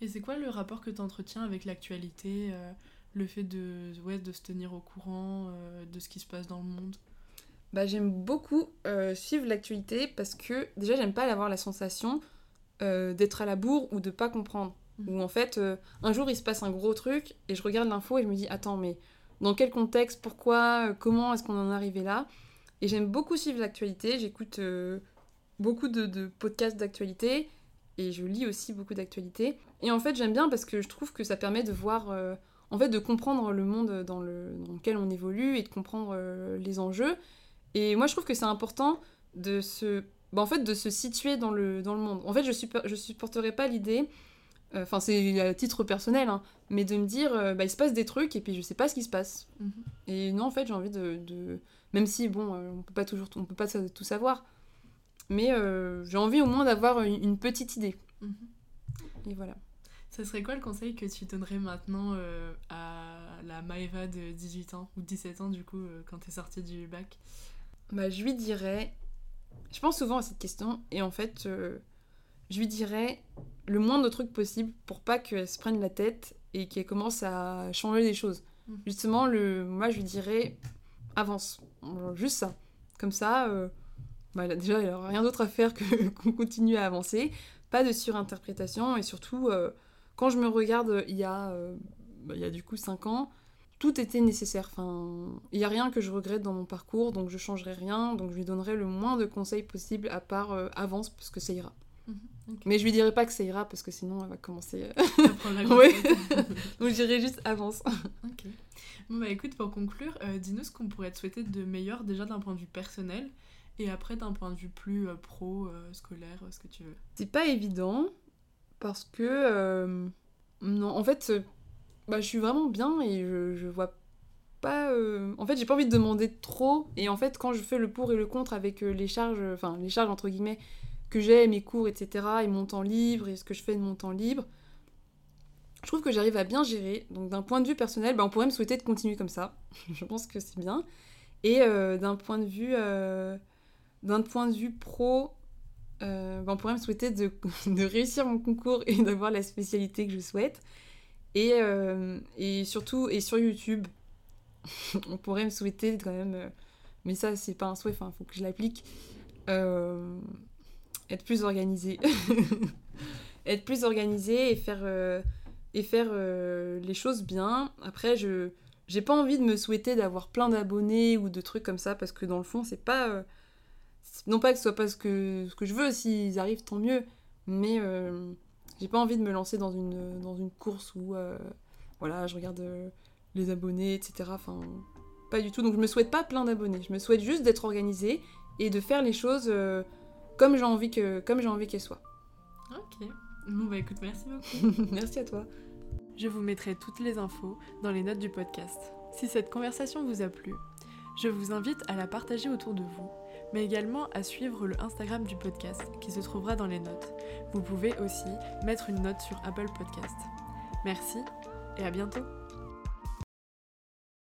Et c'est quoi le rapport que tu entretiens avec l'actualité euh, Le fait de, ouais, de se tenir au courant euh, de ce qui se passe dans le monde? Bah, J'aime beaucoup euh, suivre l'actualité parce que déjà, j'aime pas avoir la sensation d'être à la bourre ou de pas comprendre. Mhm. Ou en fait, un jour, il se passe un gros truc et je regarde l'info et je me dis Attends, mais dans quel contexte Pourquoi Comment est-ce qu'on en est arrivé là? Et j'aime beaucoup suivre l'actualité, j'écoute euh, beaucoup de, podcasts d'actualité et je lis aussi beaucoup d'actualité. Et en fait, j'aime bien parce que je trouve que ça permet de voir, euh, en fait, de comprendre le monde dans, le, dans lequel on évolue et de comprendre euh, les enjeux. Et moi, je trouve que c'est important de se, bah, en fait, de se situer dans le, dans le monde. En fait, je ne je supporterais pas l'idée enfin c'est à titre personnel, hein, mais de me dire, bah, il se passe des trucs et puis je sais pas ce qui se passe. Mhm. Et non, en fait, j'ai envie de, même si, bon, euh, on peut pas toujours, on peut pas tout savoir. Mais euh, j'ai envie au moins d'avoir une, petite idée. Mhm. Et voilà. Ça serait quoi le conseil que tu donnerais maintenant euh, à la Maëva de 18 ans, ou 17 ans du coup, quand tu es sortie du bac? Bah je lui dirais... Je pense souvent à cette question, et en fait, je lui dirais le moins de trucs possible pour pas qu'elle se prenne la tête et qu'elle commence à changer les choses. Mhm. Justement, le, moi je lui dirais avance. Juste ça. Comme ça, euh, bah, déjà, il n'y aura rien d'autre à faire que qu'on continue à avancer. Pas de surinterprétation. Et surtout, euh, quand je me regarde il y a, euh, bah, il y a du coup 5 ans, tout était nécessaire. Enfin, il n'y a rien que je regrette dans mon parcours, donc je changerai rien. Donc je lui donnerai le moins de conseils possible à part avance, parce que ça ira. Mhm, Mais je lui dirai pas que ça ira parce que sinon elle va commencer. oui. Donc je dirais juste avance. ok. Bon bah écoute, pour conclure, euh, dis-nous ce qu'on pourrait te souhaiter de meilleur déjà d'un point de vue personnel et après d'un point de vue plus euh, pro, euh, scolaire, ce que tu veux. C'est pas évident parce que non, en fait, bah, je suis vraiment bien et je, je vois pas. euh, En fait, j'ai pas envie de demander trop. Et en fait, quand je fais le pour et le contre avec euh, les charges, enfin, les charges entre guillemets, que j'ai, mes cours, etc., et mon temps libre, et ce que je fais de mon temps libre, je trouve que j'arrive à bien gérer. Donc, d'un point de vue personnel, bah, on pourrait me souhaiter de continuer comme ça. je pense que c'est bien. Et euh, d'un point de vue. D'un point de vue pro, bah, on pourrait me souhaiter de, de réussir mon concours et d'avoir la spécialité que je souhaite. Et, euh, et surtout, et sur YouTube, on pourrait me souhaiter quand même, euh, mais ça c'est pas un souhait, il faut que je l'applique, euh, être plus organisé. être plus organisé et faire, et faire les choses bien. Après, je j'ai pas envie de me souhaiter d'avoir plein d'abonnés ou de trucs comme ça parce que dans le fond, c'est pas. non pas que ce soit pas ce que, ce que je veux, s'ils arrivent, tant mieux, mais j'ai pas envie de me lancer dans une, dans une course où euh, voilà, je regarde euh, les abonnés, etc. Enfin, pas du tout. Donc je me souhaite pas plein d'abonnés. Je me souhaite juste d'être organisée et de faire les choses euh, comme j'ai envie que comme j'ai envie qu'elles soient. Ok. Bon bah écoute, merci beaucoup. Merci à toi. Je vous mettrai toutes les infos dans les notes du podcast. Si cette conversation vous a plu, je vous invite à la partager autour de vous, mais également à suivre le Instagram du podcast qui se trouvera dans les notes. Vous pouvez aussi mettre une note sur Apple Podcast. Merci et à bientôt